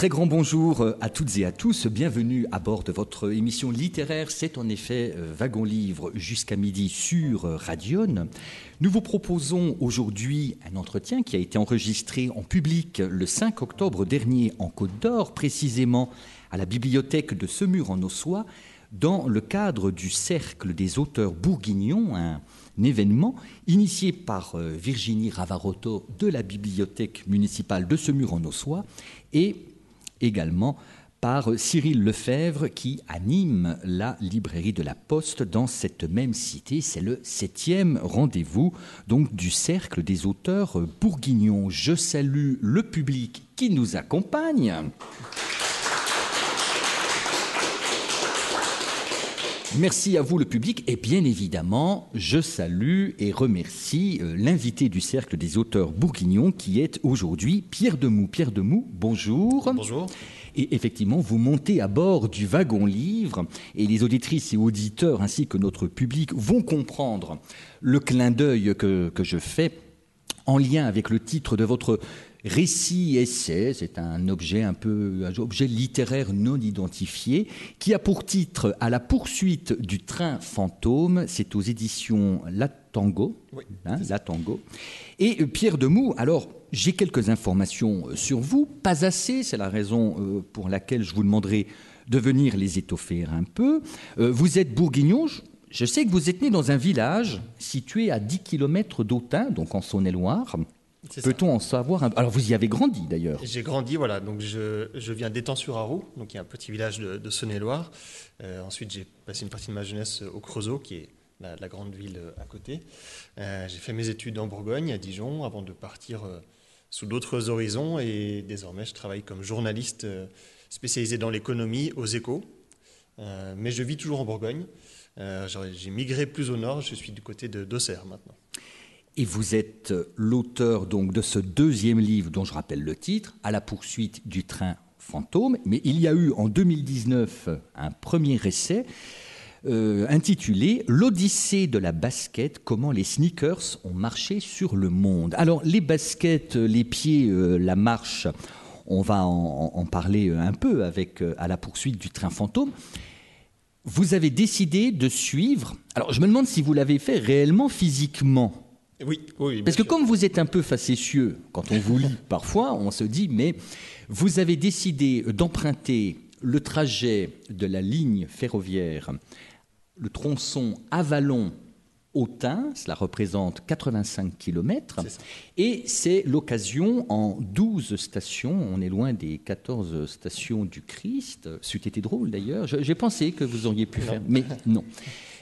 Très grand bonjour euh, à toutes et à tous. Bienvenue à bord de votre émission littéraire. C'est en effet euh, Wagon Livre jusqu'à midi sur euh, Radion. Nous vous proposons aujourd'hui un entretien qui a été enregistré en public le 5 octobre dernier en Côte d'Or, précisément à la bibliothèque de Semur en Ossois, dans le cadre du Cercle des auteurs bourguignons, un événement initié par Virginie Ravarotto de la bibliothèque municipale de Semur en Ossois et également par Cyril Lefebvre qui anime la librairie de la Poste dans cette même cité. C'est le septième rendez-vous donc du cercle des auteurs bourguignons. Je salue le public qui nous accompagne. Merci à vous le public et bien évidemment, je salue et remercie euh, l'invité du cercle des auteurs bourguignons qui est aujourd'hui Pierre Demou. Pierre Demou, bonjour. Bonjour. Et effectivement, vous montez à bord du wagon livre et les auditrices et auditeurs ainsi que notre public vont comprendre le clin d'œil que, que je fais en lien avec le titre de votre récit essai, c'est un objet un peu un objet littéraire non identifié qui a pour titre À la poursuite du train fantôme, c'est aux éditions La Tango, Oui, hein, La Tango. Et euh, Pierre Demou, alors j'ai quelques informations euh, sur vous, pas assez, c'est la raison euh, pour laquelle je vous demanderai de venir les étoffer un peu. Vous êtes bourguignon, je- je sais que vous êtes né dans un village situé à 10 km d'Autun, donc en Saône-et-Loire. Peut-on en savoir un... Alors vous y avez grandi d'ailleurs. J'ai grandi, voilà, donc je, je viens d'Étang-sur-Arroux, donc il y a un petit village de, de Saône-et-Loire. Euh, ensuite, j'ai passé une partie de ma jeunesse au Creusot, qui est la, la grande ville euh, à côté. Euh, j'ai fait mes études en Bourgogne, à Dijon, avant de partir euh, sous d'autres horizons. Et désormais, je travaille comme journaliste spécialisé dans l'économie aux échos. Mais je vis toujours en Bourgogne. J'ai migré plus au nord, je suis du côté d'Auxerre maintenant. Et vous êtes l'auteur donc de ce deuxième livre dont je rappelle le titre, À la poursuite du train fantôme. Mais il y a eu en 2019 un premier essai euh, intitulé L'Odyssée de la basket, comment les sneakers ont marché sur le monde. Alors les baskets, les pieds, euh, la marche, on va en, parler un peu avec euh, À la poursuite du train fantôme. Vous avez décidé de suivre. Alors je me demande si vous l'avez fait réellement physiquement. Oui, oui, Parce que sûr. comme vous êtes un peu facétieux, quand on vous lit parfois, on se dit, mais vous avez décidé d'emprunter le trajet de la ligne ferroviaire, le tronçon Avalon-Autun, cela représente 85 km, et c'est l'occasion en 12 stations, on est loin des 14 stations du Christ, c'eût été drôle d'ailleurs, j'ai pensé que vous auriez pu Non. faire, mais non.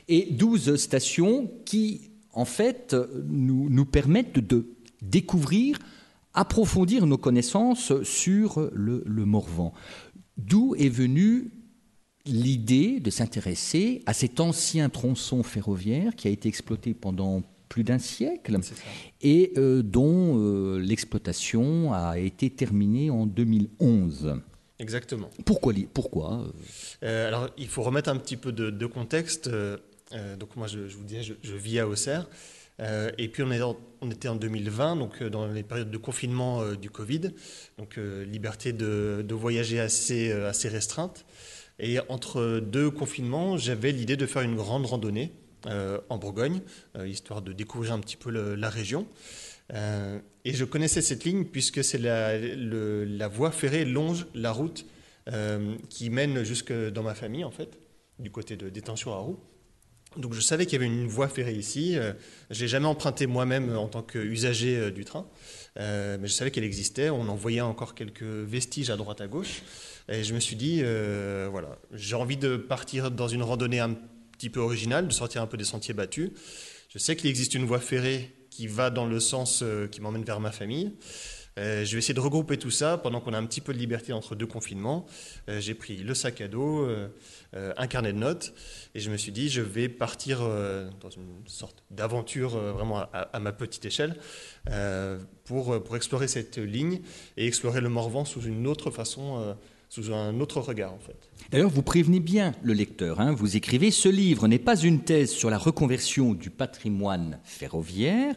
Et 12 stations qui, en fait, nous, nous permettent de découvrir, approfondir nos connaissances sur le, le Morvan. D'où est venue l'idée de s'intéresser à cet ancien tronçon ferroviaire qui a été exploité pendant plus d'un siècle et euh, dont euh, l'exploitation a été terminée en 2011. Exactement. Pourquoi, pourquoi? Euh, Euh, alors, il faut remettre un petit peu de, de contexte. Euh, donc, moi, je, vous disais, je, vis à Auxerre. Euh, et puis, on, était en 2020, donc euh, dans les périodes de confinement du Covid. Donc, liberté de, voyager assez, restreinte. Et entre deux confinements, j'avais l'idée de faire une grande randonnée en Bourgogne, histoire de découvrir un petit peu la région. Et je connaissais cette ligne puisque c'est la, la voie ferrée longe la route qui mène jusque dans ma famille, en fait, du côté de détention à roue. Donc je savais qu'il y avait une voie ferrée ici. Euh, je l'ai jamais emprunté moi-même en tant qu'usager euh, du train, Euh, mais je savais qu'elle existait. On en voyait encore quelques vestiges à droite à gauche. Et je me suis dit, euh, voilà, j'ai envie de partir dans une randonnée un petit peu original, de sortir un peu des sentiers battus. Je sais qu'il existe une voie ferrée qui va dans le sens qui m'emmène vers ma famille. Euh, je vais essayer de regrouper tout ça pendant qu'on a un petit peu de liberté entre deux confinements. Euh, j'ai pris le sac à dos, euh, un carnet de notes, et je me suis dit, je vais partir dans une sorte d'aventure vraiment à, ma petite échelle pour, pour explorer cette ligne et explorer le Morvan sous une autre façon sous un autre regard en fait. D'ailleurs, vous prévenez bien le lecteur. Hein. vous écrivez Ce livre n'est pas une thèse sur la reconversion du patrimoine ferroviaire,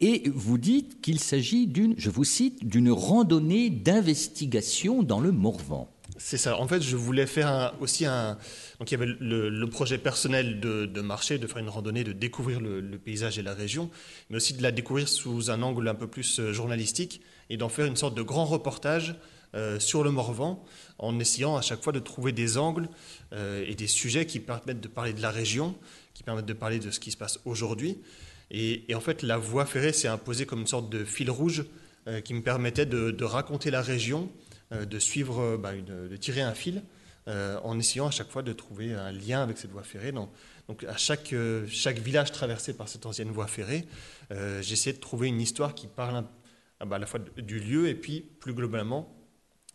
et vous dites qu'il s'agit d'une, je vous cite, d'une randonnée d'investigation dans le Morvan. C'est ça. En fait, je voulais faire aussi un. Donc, il y avait le, projet personnel de, marcher, de faire une randonnée, de découvrir le, paysage et la région, mais aussi de la découvrir sous un angle un peu plus euh, journalistique et d'en faire une sorte de grand reportage euh, sur le Morvan, en essayant à chaque fois de trouver des angles euh, et des sujets qui permettent de parler de la région, qui permettent de parler de ce qui se passe aujourd'hui. Et, en fait, la voie ferrée s'est imposée comme une sorte de fil rouge euh, qui me permettait de, raconter la région, euh, de suivre, euh, bah, de tirer un fil, en essayant à chaque fois de trouver un lien avec cette voie ferrée. Donc, à chaque, village traversé par cette ancienne voie ferrée, j'essayais de trouver une histoire qui parle à, bah, à la fois du lieu et puis plus globalement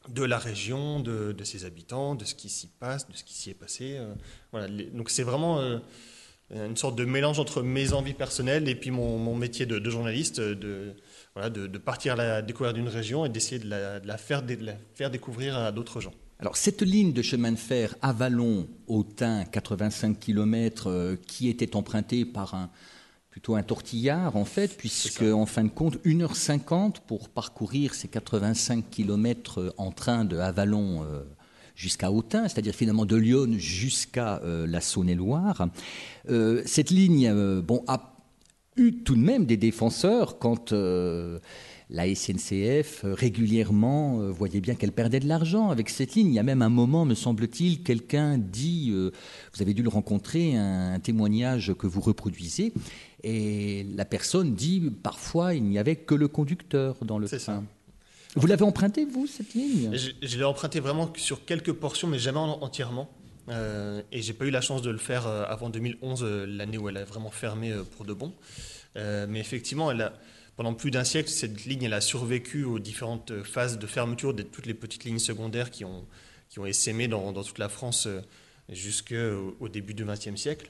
de la région, de, ses habitants, de ce qui s'y passe, de ce qui s'y est passé. voilà. donc c'est vraiment une sorte de mélange entre mes envies personnelles et puis mon, métier de, journaliste, de, voilà, de, partir à la découverte d'une région et d'essayer de la, faire, faire découvrir à d'autres gens. Alors cette ligne de chemin de fer Avalon-Autun, 85 km, euh, qui était empruntée par un plutôt un tortillard en fait, puisque en fin de compte, 1h50 pour parcourir ces 85 km en train de Avalon euh, jusqu'à Autun, c'est-à-dire finalement de Lyon jusqu'à euh, la Saône-et-Loire. Euh, cette ligne euh, bon, a eu tout de même des défenseurs quand la SNCF régulièrement voyait bien qu'elle perdait de l'argent avec cette ligne. Il y a même un moment, me semble-t-il, quelqu'un dit, vous avez dû le rencontrer, un, témoignage que vous reproduisez, et la personne dit parfois il n'y avait que le conducteur dans le train. Vous l'avez emprunté, vous, cette ligne? Je, l'ai emprunté vraiment sur quelques portions, mais jamais entièrement. Euh, et j'ai pas eu la chance de le faire euh, avant 2011, euh, l'année où elle a vraiment fermé euh, pour de bon. mais effectivement, pendant plus d'un siècle, cette ligne a survécu aux différentes phases de fermeture de toutes les petites lignes secondaires qui ont, qui ont essaimé dans, toute la France jusqu'au au début du XXe siècle.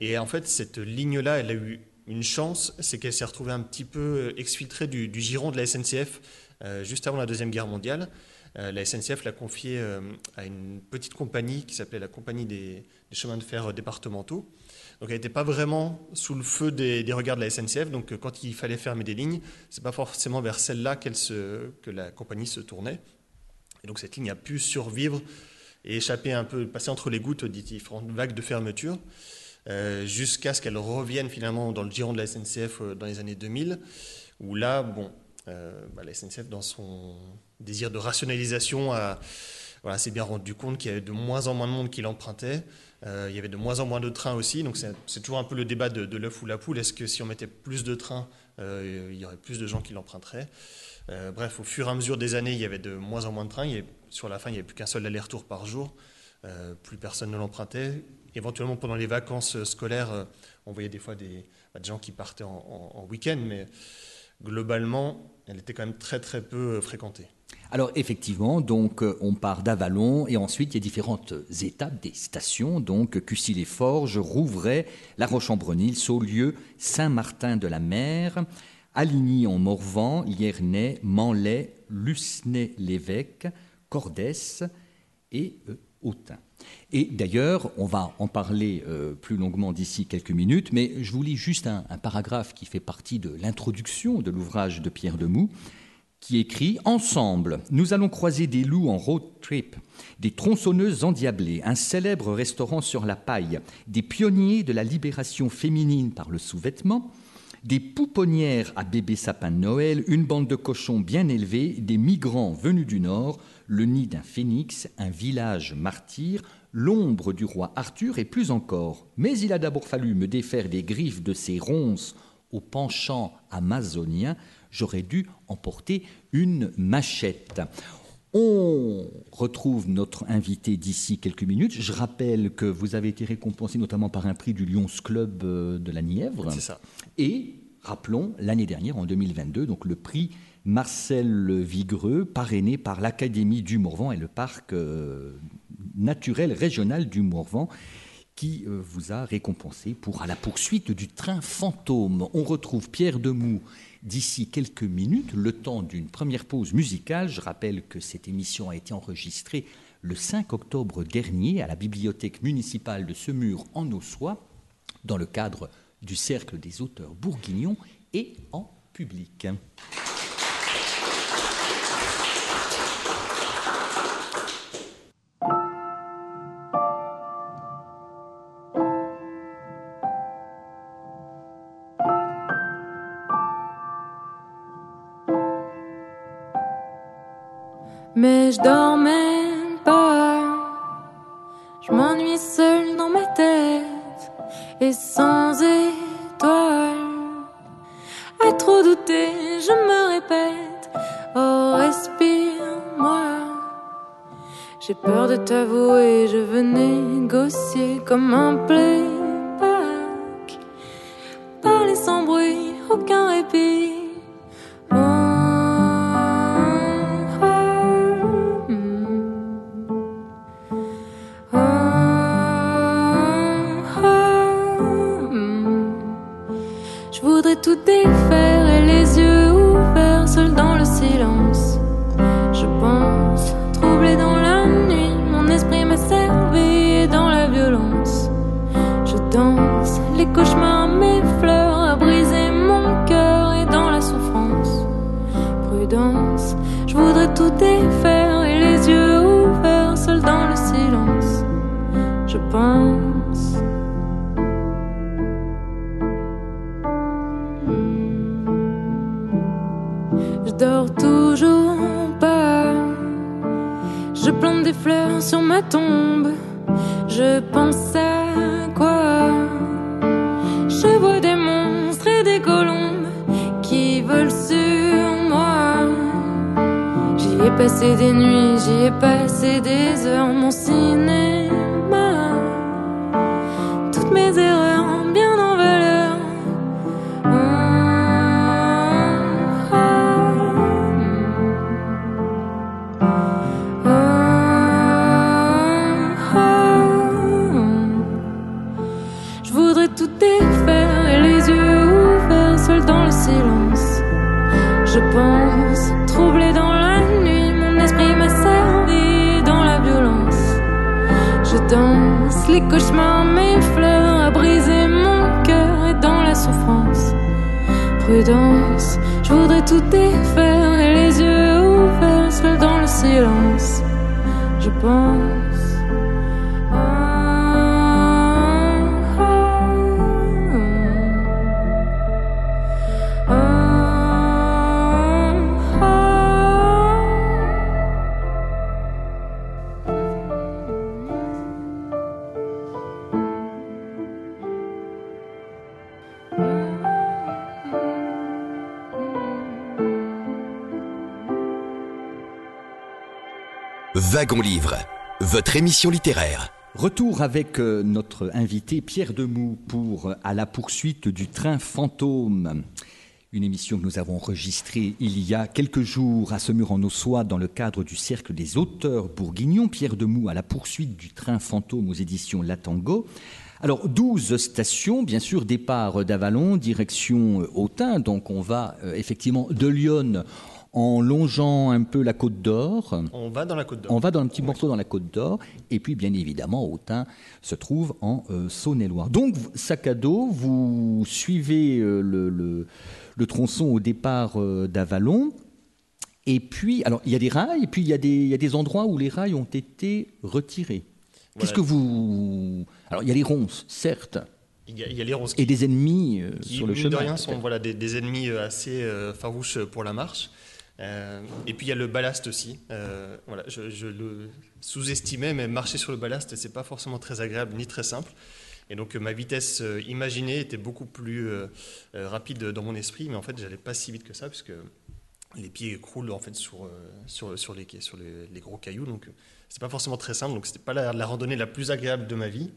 et en fait, cette ligne-là, elle a eu une chance, c'est qu'elle s'est retrouvée un petit peu exfiltrée du, giron de la SNCF juste avant la Deuxième Guerre mondiale. Euh, la SNCF l'a confié euh, à une petite compagnie qui s'appelait la Compagnie des, chemins de fer départementaux. Donc elle n'était pas vraiment sous le feu des, regards de la SNCF. Donc quand il fallait fermer des lignes, c'est pas forcément vers celle-là que la compagnie se tournait. Et donc cette ligne a pu survivre et échapper un peu, passer entre les gouttes des différentes vagues de fermeture, jusqu'à ce qu'elle revienne finalement dans le giron de la SNCF dans les années 2000, où là, bon, euh, bah, la SNCF, dans son désir de rationalisation, s'est bien rendu compte qu'il y avait de moins en moins de monde qui l'empruntait. Euh, il y avait de moins en moins de trains aussi. Donc c'est toujours un peu le débat de, l'œuf ou la poule. Est-ce que si on mettait plus de trains, euh, il y aurait plus de gens qui l'emprunteraient Bref, au fur et à mesure des années, il y avait de moins en moins de trains. sur la fin, il n'y avait plus qu'un seul aller-retour par jour. plus personne ne l'empruntait. Éventuellement, pendant les vacances scolaires, on voyait des fois des, bah, gens qui partaient en, en week-end, mais globalement, elle était quand même très très peu euh, fréquentée. Alors effectivement, donc euh, on part d'Avalon et ensuite il y a différentes étapes des stations, donc Cussy-les-Forges, Rouvray, La Roche-en-Brenil, Saulieu, Saint-Martin-de-la-Mer, Aligny en Morvan, Liernay, Manlay, Lucenay-l'Évêque, Cordès et euh, Autun. Et d'ailleurs, on va en parler euh, plus longuement d'ici quelques minutes, mais je vous lis juste un, paragraphe qui fait partie de l'introduction de l'ouvrage de Pierre Demoux, qui écrit Ensemble, nous allons croiser des loups en road trip, des tronçonneuses endiablées, un célèbre restaurant sur la paille, des pionniers de la libération féminine par le sous-vêtement, des pouponnières à bébé sapin de Noël, une bande de cochons bien élevés, des migrants venus du Nord, le nid d'un phénix, un village martyr, l'ombre du roi Arthur et plus encore. Mais il a d'abord fallu me défaire des griffes de ces ronces au penchant amazonien. J'aurais dû emporter une machette. On retrouve notre invité d'ici quelques minutes. Je rappelle que vous avez été récompensé notamment par un prix du Lyons Club euh, de la Nièvre. C'est ça. Et rappelons l'année dernière, en 2022, donc le prix Marcel Vigreux, parrainé par l'Académie du Morvan et le parc euh, naturel régional du Morvan qui euh, vous a récompensé pour à la poursuite du train fantôme. On retrouve Pierre Demou d'ici quelques minutes, le temps d'une première pause musicale. Je rappelle que cette émission a été enregistrée le 5 octobre dernier à la bibliothèque municipale de Semur en Ossois, dans le cadre du Cercle des auteurs bourguignons et en public. Négocier comme Wagon Livre, votre émission littéraire. Retour avec euh, notre invité Pierre Demou pour euh, À la poursuite du train fantôme. Une émission que nous avons enregistrée il y a quelques jours à Semur en Ossois dans le cadre du Cercle des auteurs bourguignons. Pierre Demou à la poursuite du train fantôme aux éditions Latango. Alors, 12 stations, bien sûr, départ d'Avalon, direction euh, Autun. Donc, on va effectivement de Lyon en longeant un peu la Côte d'Or. On va dans la Côte d'Or. On va dans un petit morceau dans la Côte d'Or. Et puis, bien évidemment, Autun se trouve en euh, Saône-et-Loire. Donc, sac à dos, vous suivez euh, le, le- le tronçon au départ euh, d'Avalon. Et puis, alors, il y a des rails, et puis il y, a des, il y a des endroits où les rails ont été retirés. Qu'est-ce que vous. Alors, il y a les ronces, certes, Il y a, il y a les ronces et des ennemis euh, qui, sur le chemin. de rien, sont voilà, des, des ennemis assez farouches pour la marche. Euh, et puis il y a le ballast aussi. Euh, voilà, je, le sous-estimais, mais marcher sur le ballast, c'est pas forcément très agréable ni très simple. Et donc ma vitesse euh, imaginée était beaucoup plus rapide dans mon esprit, mais en fait, j'allais pas si vite que ça, puisque les pieds croulent en fait sur les, gros cailloux. Donc c'est pas forcément très simple. Donc c'était pas la, la, randonnée la plus agréable de ma vie,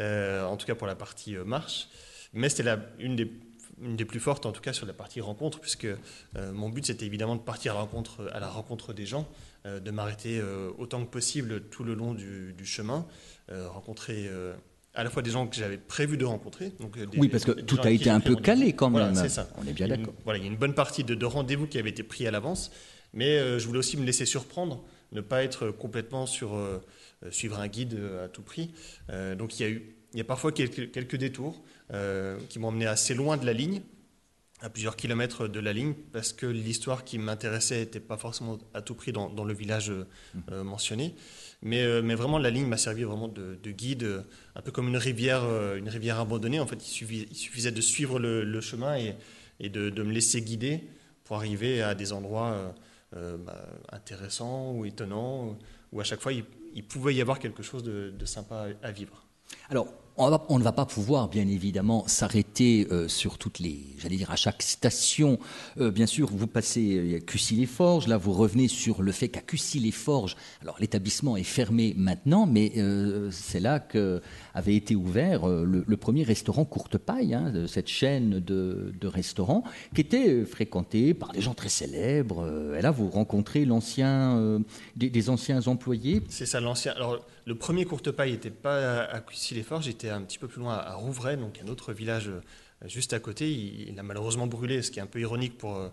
en tout cas pour la partie marche. Mais c'était une des une des plus fortes en tout cas sur la partie rencontre, puisque euh, mon but c'était évidemment de partir à la rencontre, à la rencontre des gens, euh, de m'arrêter euh, autant que possible tout le long du, chemin, rencontrer à la fois des gens que j'avais prévu de rencontrer. Donc oui, parce que tout a été un peu calé quand même. c'est ça. On est bien d'accord. Voilà, il y a une bonne partie de, rendez-vous qui avait été pris à l'avance, mais je voulais aussi me laisser surprendre, ne pas être complètement sur suivre un guide à tout prix. donc il y a eu il y a parfois quelques, quelques détours qui m'ont emmené assez loin de la ligne, à plusieurs kilomètres de la ligne, parce que l'histoire qui m'intéressait n'était pas forcément à tout prix dans, le village euh, mentionné. Mais, euh, mais, vraiment, la ligne m'a servi vraiment de, guide, un peu comme une rivière, une rivière abandonnée. En fait, il suffisait, il suffisait de suivre le, chemin et, et de, me laisser guider pour arriver à des endroits bah, intéressants ou étonnants, où à chaque fois, il, pouvait y avoir quelque chose de, sympa à vivre. Alors, on, ne va pas pouvoir, bien évidemment, s'arrêter euh, sur toutes les, j'allais dire, à chaque station. Euh, bien sûr, vous passez à Cussy-les-Forges, là, vous revenez sur le fait qu'à Cussy-les-Forges, alors l'établissement est fermé maintenant, mais euh, c'est là que avait été ouvert le, premier restaurant Courte Paille, hein, cette chaîne de, restaurants, qui était fréquenté par des gens très célèbres. et là, vous rencontrez l'ancien, des, anciens employés. C'est ça, l'ancien. Alors, le premier Courte Paille n'était pas à Cussy-les-Forges, un petit peu plus loin à Rouvray, donc un autre village euh, juste à côté. Il, a malheureusement brûlé, ce qui est un peu ironique pour, euh,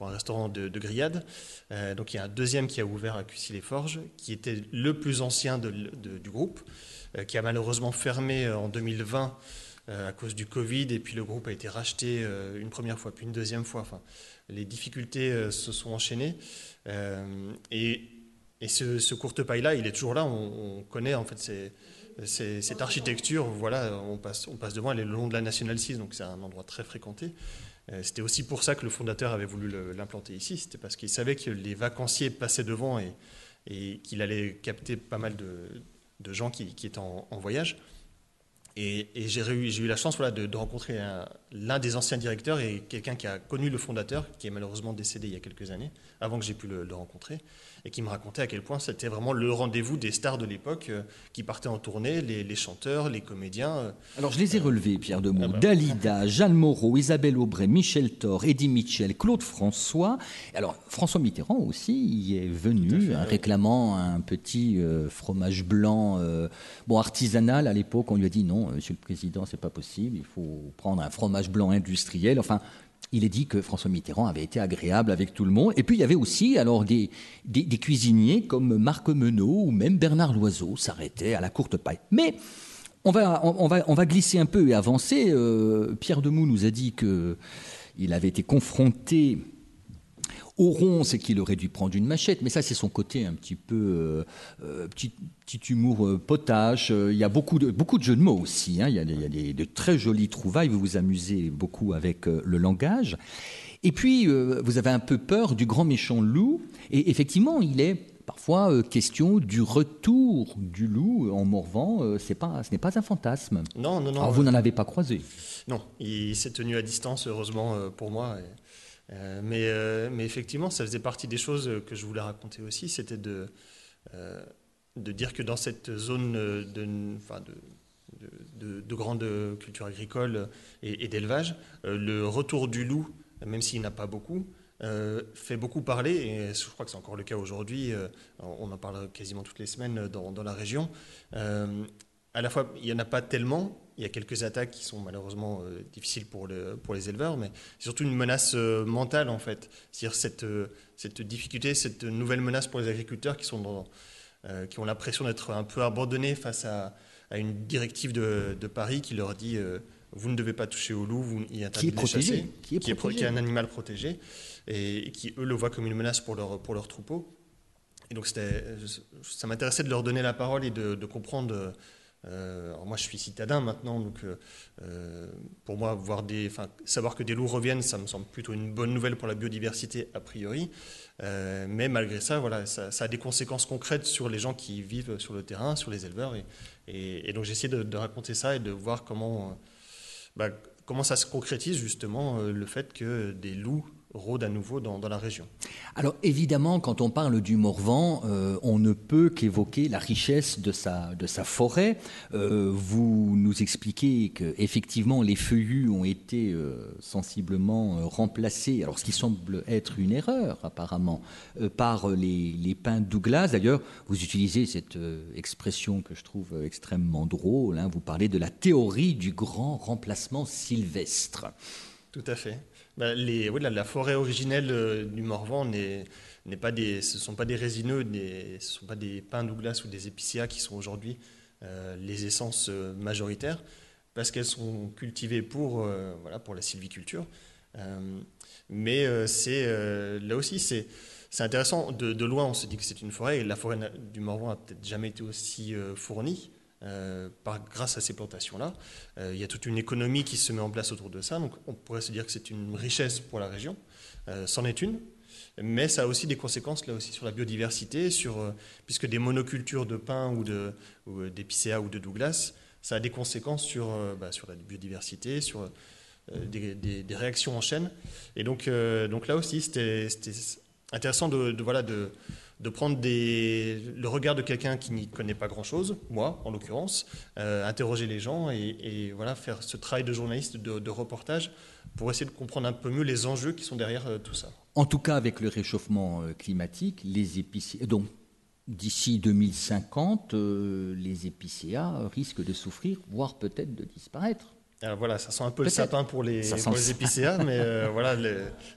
un restaurant de, grillade. Euh, donc il y a un deuxième qui a ouvert à Cussy-les-Forges, qui était le plus ancien du groupe, qui a malheureusement fermé en 2020 à cause du Covid, et puis le groupe a été racheté une première fois, puis une deuxième fois. Enfin, les difficultés se sont enchaînées. et, et ce, ce courte paille-là, il est toujours là. On, on connaît en fait cette architecture, voilà, on passe, on passe devant, elle est le long de la Nationale 6, donc c'est un endroit très fréquenté. Euh, c'était aussi pour ça que le fondateur avait voulu l'implanter ici, c'était parce qu'il savait que les vacanciers passaient devant et, qu'il allait capter pas mal de, gens qui, étaient en, voyage. Et, j'ai eu la chance voilà, de, rencontrer l'un des anciens directeurs et quelqu'un qui a connu le fondateur, qui est malheureusement décédé il y a quelques années, avant que j'ai pu le rencontrer et qui me racontait à quel point c'était vraiment le rendez-vous des stars de l'époque euh, qui partaient en tournée, les, chanteurs, les comédiens. Euh. Alors je les ai relevés, Pierre Demont. Ah bah. Dalida, Jeanne Moreau, Isabelle Aubray, Michel Thor, Eddie Mitchell, Claude François. Alors François Mitterrand aussi y est venu, hein, réclamant un petit euh, fromage blanc, bon artisanal à l'époque. On lui a dit non, Monsieur le Président, c'est pas possible. Il faut prendre un fromage blanc industriel. Enfin, il est dit que François Mitterrand avait été agréable avec tout le monde. Et puis il y avait aussi alors des, cuisiniers comme Marc Menot ou même Bernard Loiseau s'arrêtaient à la courte paille. Mais on va, glisser un peu et avancer. Euh, Pierre Demou nous a dit qu'il avait été confronté rond, c'est qu'il aurait dû prendre une machette, mais ça, c'est son côté un petit peu euh, euh, petit, humour euh, potage. Il y a beaucoup de, beaucoup de jeux de mots aussi. Hein. Il y a, des, de très jolies trouvailles. Vous vous amusez beaucoup avec le langage. Et puis, vous avez un peu peur du grand méchant loup. Et effectivement, il est parfois question du retour du loup en Morvan. c'est pas, ce n'est pas un fantasme. Non, non, non. Alors, vous n'en avez pas croisé Non, il s'est tenu à distance, heureusement pour moi. Euh, mais, euh, mais, effectivement, ça faisait partie des choses que je voulais raconter aussi, c'était de, euh, dire que dans cette zone de, enfin de, de, grande culture agricole et, d'élevage, le retour du loup, même s'il n'a pas beaucoup, fait beaucoup parler, et je crois que c'est encore le cas aujourd'hui, on en parle quasiment toutes les semaines dans la région. À la fois, il n'y en a pas tellement, il y a quelques attaques qui sont malheureusement euh, difficiles pour, le, pour les éleveurs, mais c'est surtout une menace euh, mentale en fait. C'est-à-dire cette, euh, cette difficulté, cette nouvelle menace pour les agriculteurs qui, sont dans, qui ont l'impression d'être un peu abandonnés face à, à une directive de, de, Paris qui leur dit vous ne devez pas toucher au loup, vous, il qui est protégé, qui est, qui, est, qui est un animal protégé, et, qui eux le voient comme une menace pour leur, pour leur troupeau. Et donc ça m'intéressait de leur donner la parole et de, de comprendre euh, moi, je suis citadin maintenant, donc euh, euh, pour moi, savoir que des loups reviennent, ça me semble plutôt une bonne nouvelle pour la biodiversité a priori. mais malgré ça, voilà, ça, a des conséquences concrètes sur les gens qui vivent sur le terrain, sur les éleveurs. Et, donc, j'ai essayé de, raconter ça et de voir comment, bah, comment ça se concrétise justement le fait que des loups rôde à nouveau dans, la région. Alors évidemment, quand on parle du Morvan, euh, on ne peut qu'évoquer la richesse de sa, de sa forêt. Euh, vous nous expliquez qu'effectivement les feuillus ont été euh, sensiblement remplacés, alors ce qui semble être une erreur apparemment, par les, les, pins Douglas. D'ailleurs, vous utilisez cette expression que je trouve extrêmement drôle, hein. vous parlez de la théorie du grand remplacement sylvestre. Tout à fait. Bah, la, forêt originelle euh, du Morvan n'est pas des, ce ne sont pas des résineux, ce ne sont pas des pins Douglas ou des épicéas qui sont aujourd'hui euh, les essences euh, majoritaires, parce qu'elles sont cultivées pour, voilà, pour la sylviculture. mais c'est là aussi, c'est intéressant. De, de, loin, on se dit que c'est une forêt, et la forêt du Morvan n'a peut-être jamais été aussi fournie. Euh, par, grâce à ces plantations-là. Euh, il y a toute une économie qui se met en place autour de ça. Donc on pourrait se dire que c'est une richesse pour la région. Euh, c'en est une. Mais ça a aussi des conséquences là aussi sur la biodiversité, sur, puisque des monocultures de pin ou d'épicéa ou, ou, de Douglas, ça a des conséquences sur, bah, sur la biodiversité, sur des, réactions en chaîne. Et donc, donc là aussi, c'était intéressant de voilà, de, de prendre le regard de quelqu'un qui n'y connaît pas grand-chose, moi en l'occurrence, euh, interroger les gens et, voilà, faire ce travail de journaliste, de, reportage, pour essayer de comprendre un peu mieux les enjeux qui sont derrière euh, tout ça. En tout cas, avec le réchauffement euh, climatique, les épicéas, donc d'ici 2050, les épicéas risquent de souffrir, voire peut-être de disparaître. Alors voilà, ça sent un peu le sapin pour les, les épicéas, mais euh, voilà,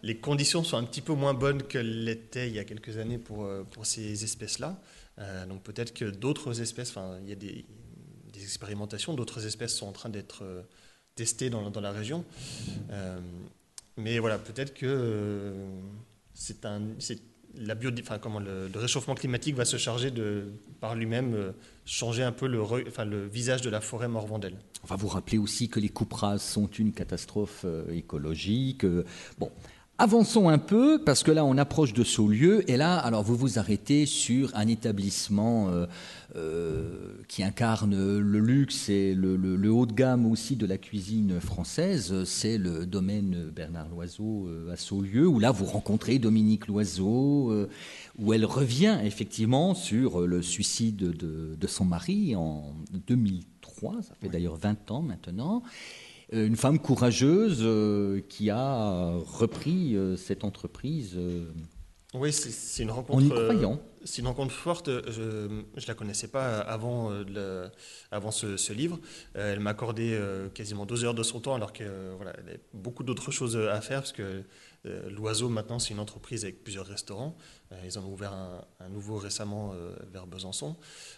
les, conditions sont un petit peu moins bonnes que l'étaient il y a quelques années pour, euh, pour ces espèces-là. Euh, donc peut-être que d'autres espèces, enfin, il y a des, des expérimentations, d'autres espèces sont en train d'être testées dans, dans, la région. mais voilà, peut-être que c'est un, la le, réchauffement climatique va se charger de, par lui-même, euh, changer un peu le, visage de la forêt morvandelle. On va vous rappeler aussi que les coupes sont une catastrophe euh, écologique. Euh, bon, Avançons un peu, parce que là, on approche de Saulieu, et là, alors vous vous arrêtez sur un établissement euh, euh, qui incarne le luxe et le, haut de gamme aussi de la cuisine française, c'est le domaine Bernard Loiseau euh, à Saulieu, où là, vous rencontrez Dominique Loiseau, où elle revient effectivement sur le suicide de, de son mari en 2003, ça fait d'ailleurs 20 ans maintenant. Euh, une femme courageuse euh, qui a repris euh, cette entreprise. oui, c'est une rencontre. En y croyant. C'est une rencontre forte. Je ne la connaissais pas avant, avant ce, livre. elle m'a accordé quasiment deux heures de son temps, alors qu'elle voilà, a beaucoup d'autres choses à faire, parce que L'Oiseau, maintenant, c'est une entreprise avec plusieurs restaurants. Euh, ils en ont ouvert un, nouveau récemment euh, vers Besançon.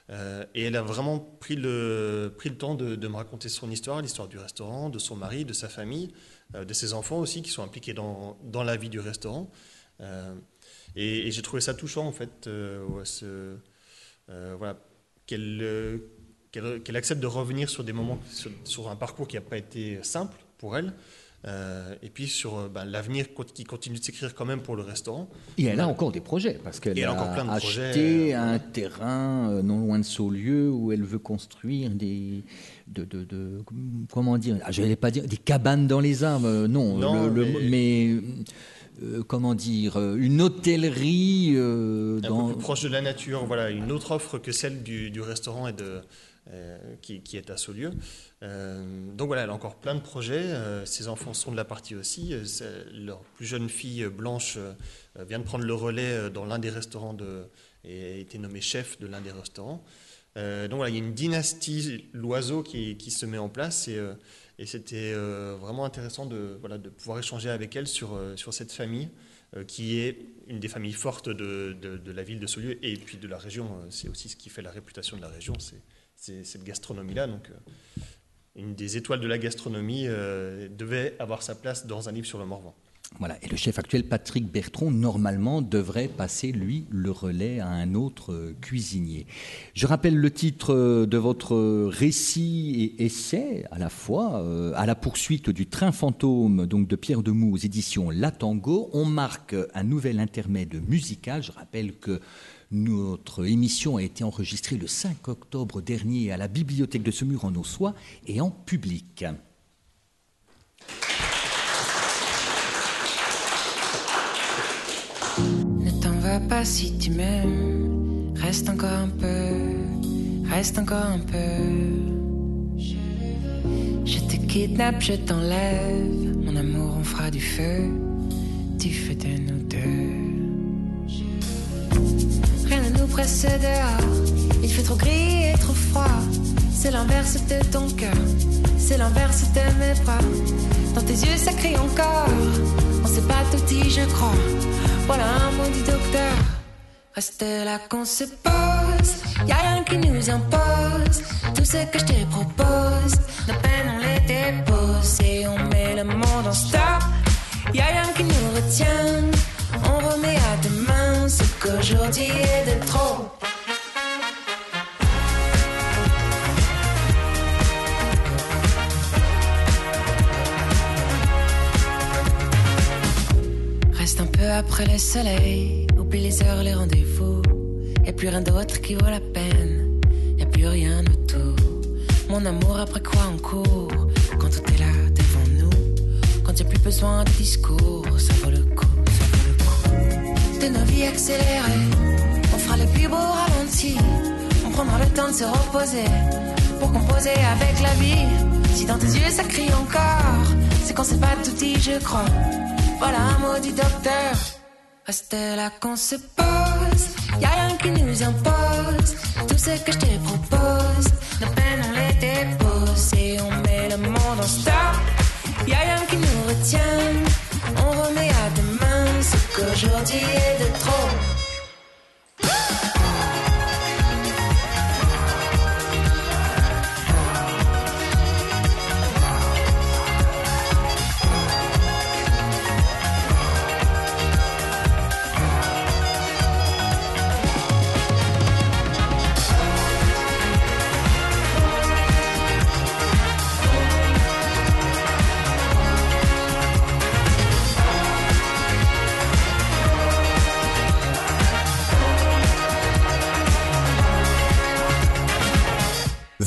et elle a vraiment pris le, temps de, me raconter son histoire, l'histoire du restaurant, de son mari, de sa famille, de ses enfants aussi, qui sont impliqués dans, la vie du restaurant. et, j'ai trouvé ça touchant, en fait, qu'elle accepte de revenir sur des moments, sur un parcours qui n'a pas été simple pour elle, euh, et puis sur euh, ben, l'avenir qui continue de s'écrire quand même pour le restaurant. Et elle a encore des projets, parce qu'elle a, encore plein de acheté euh, un terrain non loin de Saulieu où elle veut construire des... De, de, comment dire ah, Je n'allais pas dire des cabanes dans les arbres, non, mais, comment dire, une hôtellerie un peu plus proche de la nature, voilà, une autre offre que celle du, du restaurant et de, euh, qui, est à Saulieu. Euh, donc voilà, elle a encore plein de projets. Euh, ses enfants sont de la partie aussi. leur plus jeune fille, Blanche, vient de prendre le relais dans l'un des restaurants et a été nommée chef de l'un des restaurants. donc voilà, il y a une dynastie l'oiseau qui, se met en place et, c'était vraiment intéressant de, voilà, de pouvoir échanger avec elle sur, sur cette famille qui est une des familles fortes de, de, de, la ville de Saulieu et puis de la région. C'est aussi ce qui fait la réputation de la région, c'est cette gastronomie-là. Donc, euh, une des étoiles de la gastronomie euh, devait avoir sa place dans un livre sur le Morvan. Voilà, et le chef actuel, Patrick Bertrand, normalement devrait passer, lui, le relais à un autre euh, cuisinier. Je rappelle le titre de votre récit et essai, à la fois, à la poursuite du train fantôme donc de Pierre Demou aux éditions La Tango. On marque un nouvel intermède musical. Je rappelle que notre émission a été enregistrée le 5 octobre dernier à la bibliothèque de Semur en Ossois et en public. Pas si tu m'aimes. Reste encore un peu, reste encore un peu. Je te kidnappe, je t'enlève. Mon amour, on fera du feu, du feu de nous deux. Rien ne nous presse dehors. Il fait trop gris et trop froid. C'est l'inverse de ton cœur, c'est l'inverse de mes bras. Dans tes yeux, ça crie encore. On sait pas tout dit, je crois. Voilà un mot du docteur. Reste là qu'on se pose. Y a rien qui nous impose. Tout ce que je te propose, nos peines on les dépose et on met le monde en stop. Y a rien qui nous retient. On remet à demain ce qu'aujourd'hui est de trop. Après le soleil, oublie les heures, les rendez-vous. Y'a plus rien d'autre qui vaut la peine, a plus rien autour. Mon amour, après quoi on court? Quand tout est là devant nous, quand y a plus besoin de discours, ça vaut le coup, ça vaut le coup. De nos vies accélérées, on fera les plus beaux ralentis. On prendra le temps de se reposer pour composer avec la vie. Si dans tes yeux ça crie encore, c'est qu'on s'est pas tout dit, je crois. Voilà du docteur. Reste là qu'on se pose. Y a rien qui nous impose. Tout ce que je te propose, nos peines on les dépose et on met le monde en stop. Y a rien qui nous retient. On remet à demain ce qu'aujourd'hui est de trop.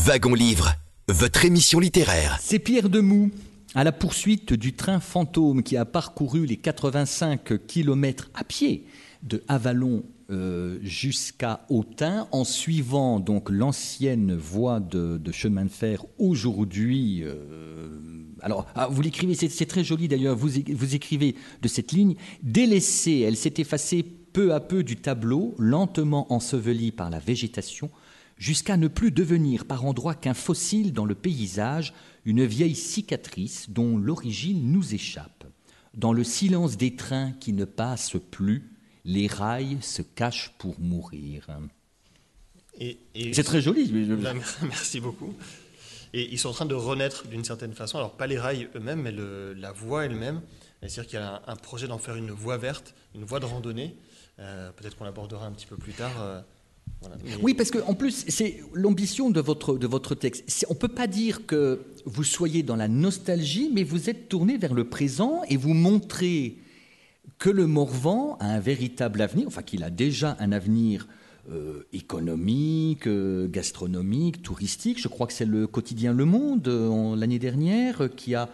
Wagon Livre, votre émission littéraire. C'est Pierre Demou, à la poursuite du train fantôme qui a parcouru les 85 km à pied de Avalon euh, jusqu'à Autun, en suivant donc l'ancienne voie de, chemin de fer aujourd'hui. euh, alors, ah, vous l'écrivez, c'est très joli d'ailleurs. Vous écrivez de cette ligne délaissée, elle s'est effacée peu à peu du tableau, lentement ensevelie par la végétation, jusqu'à ne plus devenir par endroits qu'un fossile dans le paysage, une vieille cicatrice dont l'origine nous échappe. Dans le silence des trains qui ne passent plus, les rails se cachent pour mourir. Et, et- C'est très joli. mais je- Là, Merci beaucoup. Et ils sont en train de renaître d'une certaine façon. Alors, pas les rails eux-mêmes, mais le- la voie elle-même. C'est-à-dire qu'il y a un, un projet d'en faire une voie verte, une voie de randonnée. Euh, Peut-être qu'on l'abordera un petit peu plus tard. Oui, parce qu'en plus, c'est l'ambition de votre, de votre texte. On ne peut pas dire que vous soyez dans la nostalgie, mais vous êtes tourné vers le présent et vous montrez que le Morvan a un véritable avenir, enfin qu'il a déjà un avenir euh, économique, euh, gastronomique, touristique. Je crois que c'est le quotidien Le Monde euh, en- l'année dernière qui a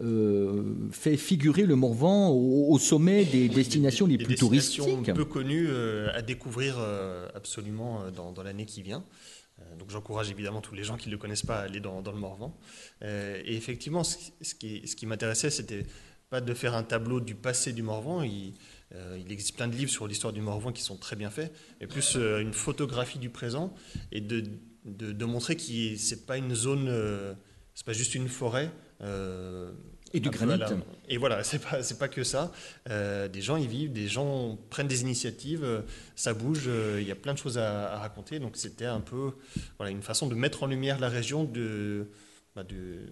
euh, fait figurer le Morvan au, au sommet des destinations les Des plus destinations touristiques. peu connues euh, à découvrir euh, absolument dans, dans l'année qui vient. Donc j'encourage évidemment tous les gens qui ne le connaissent pas à aller dans, dans le Morvan. Et effectivement, ce, ce qui, ce qui m'intéressait, c'était pas de faire un tableau du passé du Morvan. Il, il existe plein de livres sur l'histoire du Morvan qui sont très bien faits, mais plus une photographie du présent et de, de, de montrer que c'est pas une zone, c'est pas juste une forêt. Euh, Et du granit. la- et voilà, c'est pas, c'est pas que ça. Euh, des gens y vivent, des gens prennent des initiatives, euh, ça bouge, euh, il y a plein de choses à, à raconter. Donc c'était un peu voilà, une façon de mettre en lumière la région de, bah, de-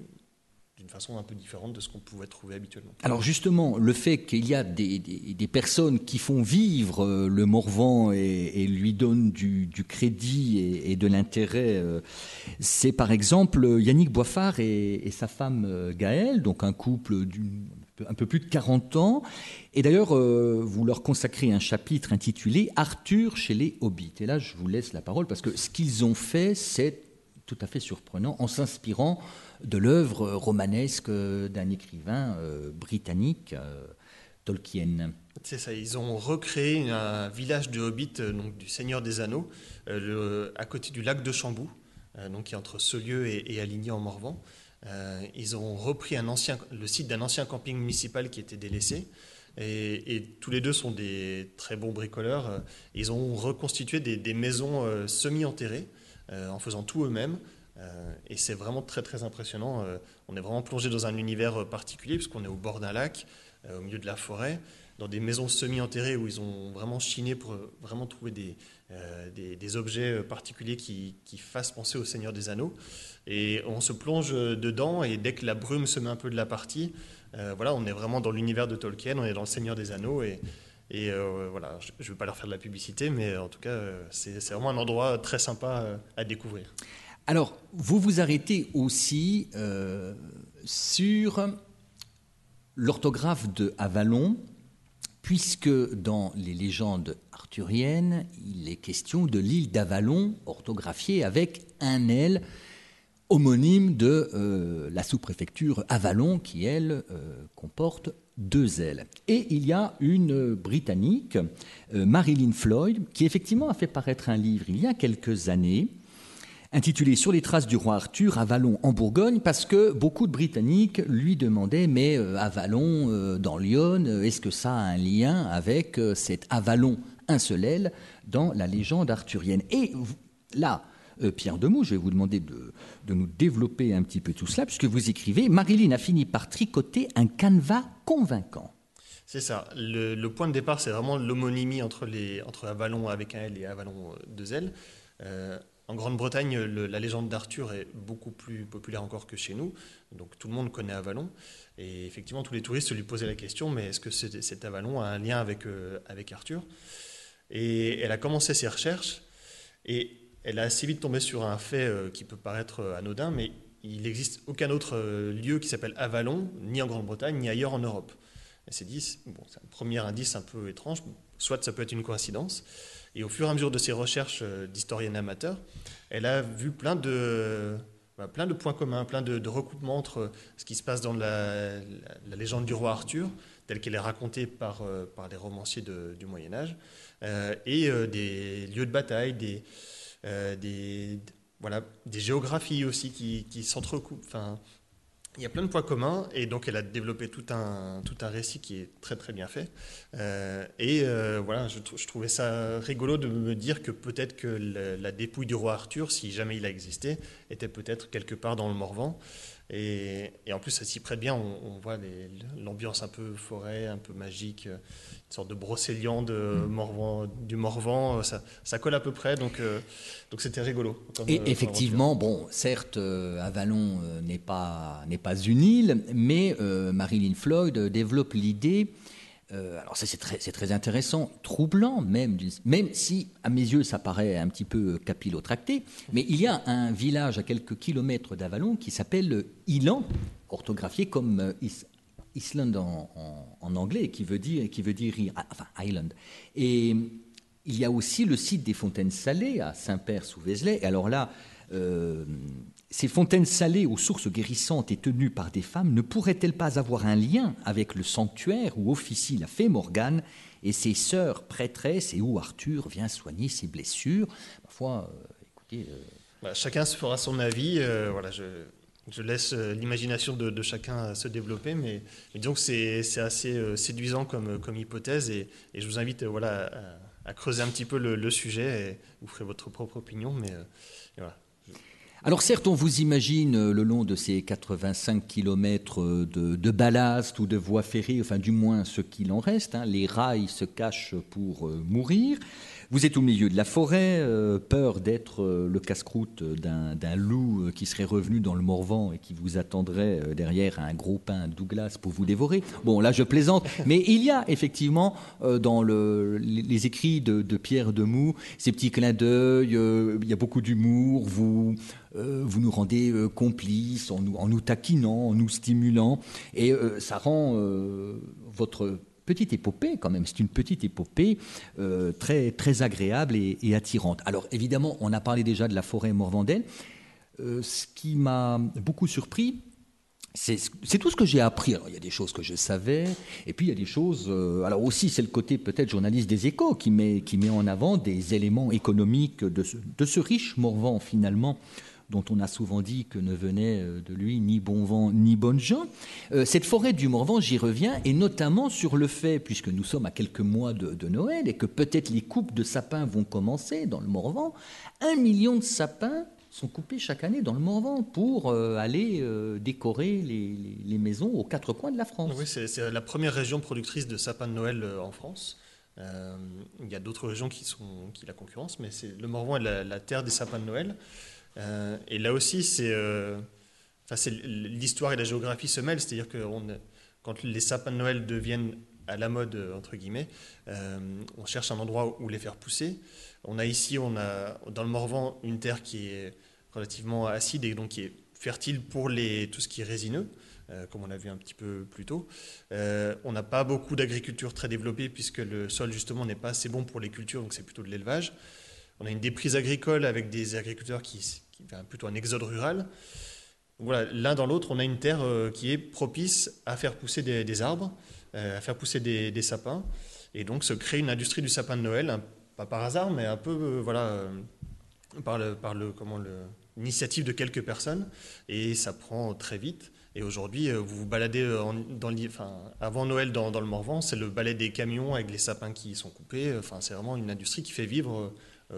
d'une façon un peu différente de ce qu'on pouvait trouver habituellement. Alors justement, le fait qu'il y a des, personnes qui font vivre euh, le Morvan et, lui donnent du, crédit et, de l'intérêt, euh, c'est par exemple Yannick Boiffard et, sa femme euh, Gaëlle, donc un couple d'une un peu plus de 40 ans. Et d'ailleurs, euh, vous leur consacrez un chapitre intitulé Arthur chez les Hobbits. Et là, je vous laisse la parole parce que ce qu'ils ont fait, c'est tout à fait surprenant en s'inspirant de l'œuvre romanesque d'un écrivain euh, britannique, euh, Tolkien. C'est ça, ils ont recréé un village de hobbits, donc du Seigneur des Anneaux, à côté du lac de Chambou, donc qui est entre ce lieu et, et Aligny en Morvan. ils ont repris le site d'un ancien camping municipal qui était délaissé. Et, tous les deux sont des très bons bricoleurs. Ils ont reconstitué des, maisons euh, semi-enterrées euh, en faisant tout eux-mêmes. Euh, et c'est vraiment très très impressionnant. on est vraiment plongé dans un univers particulier puisqu'on est au bord d'un lac, au milieu de la forêt, dans des maisons semi-enterrées où ils ont vraiment chiné pour vraiment trouver des, des, objets particuliers qui, qui, fassent penser au Seigneur des Anneaux. Et on se plonge dedans et dès que la brume se met un peu de la partie, euh, voilà, on est vraiment dans l'univers de Tolkien, on est dans le Seigneur des Anneaux et, euh, voilà, je ne vais pas leur faire de la publicité, mais en tout cas, euh, c'est vraiment un endroit très sympa à découvrir. Alors, vous vous arrêtez aussi sur l'orthographe de Avalon, puisque dans les légendes arthuriennes, il est question de l'île d'Avalon, orthographiée avec un L homonyme de euh, la sous-préfecture Avalon, qui, elle, euh, comporte deux ailes. Et il y a une Britannique, euh, Marilyn Floyd, qui effectivement a fait paraître un livre il y a quelques années, intitulé Sur les traces du roi Arthur, Avalon en Bourgogne, parce que beaucoup de Britanniques lui demandaient, mais Avalon dans Lyon, est-ce que ça a un lien avec cet Avalon, un seul aile, dans la légende arthurienne? Et là, euh, Pierre Demou, je vais vous demander de, nous développer un petit peu tout cela, puisque vous écrivez Marilyn a fini par tricoter un canevas convaincant. C'est ça. Le, point de départ, c'est vraiment l'homonymie entre, entre Avalon avec un L et Avalon euh, deux L. Euh, en Grande-Bretagne, la légende d'Arthur est beaucoup plus populaire encore que chez nous. Donc tout le monde connaît Avalon. Et effectivement, tous les touristes lui posaient la question mais est-ce que cet, Avalon a un lien avec, avec Arthur? Et elle a commencé ses recherches. Et elle a assez vite tombé sur un fait euh, qui peut paraître euh, anodin, mais il n'existe aucun autre euh, lieu qui s'appelle Avalon, ni en Grande-Bretagne, ni ailleurs en Europe. Elle s'est dit, bon, c'est un premier indice un peu étrange, soit ça peut être une coïncidence. Et au fur et à mesure de ses recherches d'historienne amateur, elle a vu plein de, bah, plein de points communs, plein de, recoupements entre ce qui se passe dans la, légende du roi Arthur, telle qu'elle est racontée par, par les romanciers du Moyen Âge, et des lieux de bataille, des, euh, des, voilà, des géographies aussi qui, qui s'entrecoupent. Il y a plein de points communs et donc elle a développé tout un, tout un récit qui est très très bien fait. Euh, et euh, voilà, je, je, trouvais ça rigolo de me dire que peut-être que la dépouille du roi Arthur, si jamais il a existé, était peut-être quelque part dans le Morvan. Et, en plus, ça s'y prête bien. On, voit l'ambiance un peu forêt, un peu magique, une sorte de brocéliande mm. du Morvan. Ça, ça, colle à peu près, donc euh, donc c'était rigolo. et euh, effectivement, bon, certes, euh, Avalon n'est pas n'est pas une île, mais Marilyn Floyd développe l'idée euh, alors ça c'est très, très, intéressant, troublant même, même si à mes yeux ça paraît un petit peu capillotracté, mais il y a un village à quelques kilomètres d'Avalon qui s'appelle Ilan, orthographié comme euh, Island en, anglais, qui veut dire, qui veut dire Island. Et il y a aussi le site des fontaines salées à Saint-Père sous Vézelay. Et alors là, euh, ces fontaines salées aux sources guérissantes et tenues par des femmes ne pourraient-elles pas avoir un lien avec le sanctuaire où officie la fée Morgane et ses sœurs prêtresses et où Arthur vient soigner ses blessures? Euh. Euh, bah, chacun se fera son avis. Euh, voilà, je, laisse l'imagination de, chacun se développer, mais, disons que c'est assez séduisant comme, hypothèse et, je vous invite voilà, à, creuser un petit peu le, sujet et vous ferez votre propre opinion. Mais voilà. Alors certes, on vous imagine euh, le long de ces 85 km euh, de, de ballast ou de voies ferrées, enfin du moins ce qu'il en reste, hein. les rails se cachent pour euh, mourir. Vous êtes au milieu de la forêt, euh, peur d'être euh, le casse-croûte d'un loup euh, qui serait revenu dans le Morvan et qui vous attendrait derrière un gros pain Douglas pour vous dévorer. Bon, là, je plaisante, mais il y a effectivement dans le, les, écrits de, de Pierre Demou ces petits clins d'œil. il y a beaucoup d'humour. Vous vous nous rendez complices en nous, taquinant, en nous stimulant, et ça rend votre petite épopée quand même. C'est une petite épopée euh, très, très agréable et, attirante. Alors évidemment, on a parlé déjà de la forêt morvandelle. Euh, ce qui m'a beaucoup surpris, c'est tout ce que j'ai appris. Alors, il y a des choses que je savais, et puis il y a des choses. Euh, alors aussi, c'est le côté peut-être journaliste des Échos qui met, qui met en avant des éléments économiques de ce riche Morvan finalement dont on a souvent dit que ne venait euh, de lui ni bon vent ni bonne gens. Euh, cette forêt du Morvan, j'y reviens, et notamment sur le fait, puisque nous sommes à quelques mois de, Noël et que peut-être les coupes de sapins vont commencer dans le Morvan, un million de sapins sont coupés chaque année dans le Morvan pour euh, aller décorer les, maisons aux quatre coins de la France. Oui, c'est la première région productrice de sapins de Noël en France. il y a d'autres régions qui, sont, qui la concurrence, mais le Morvan est la, terre des sapins de Noël. Et là aussi, c'est l'histoire et la géographie se mêlent, c'est-à-dire que quand les sapins de Noël deviennent à la mode, entre guillemets, on cherche un endroit où les faire pousser. On a ici, on a dans le Morvan une terre qui est relativement acide et donc qui est fertile pour les, tout ce qui est résineux, euh, comme on l'a vu un petit peu plus tôt. Euh, on n'a pas beaucoup d'agriculture très développée puisque le sol justement n'est pas assez bon pour les cultures, donc c'est plutôt de l'élevage. On a une déprise agricole avec des agriculteurs qui, qui plutôt un exode rural. Voilà, l'un dans l'autre, on a une terre euh, qui est propice à faire pousser des, arbres, à faire pousser des, sapins, et donc se crée une industrie du sapin de Noël, pas par hasard, mais un peu euh, voilà, euh, par, le, par le, comment, l'initiative de quelques personnes, et ça prend très vite. Et aujourd'hui, euh, vous vous baladez enfin, avant Noël dans, le Morvan, c'est le balai des camions avec les sapins qui sont coupés. Enfin, c'est vraiment une industrie qui fait vivre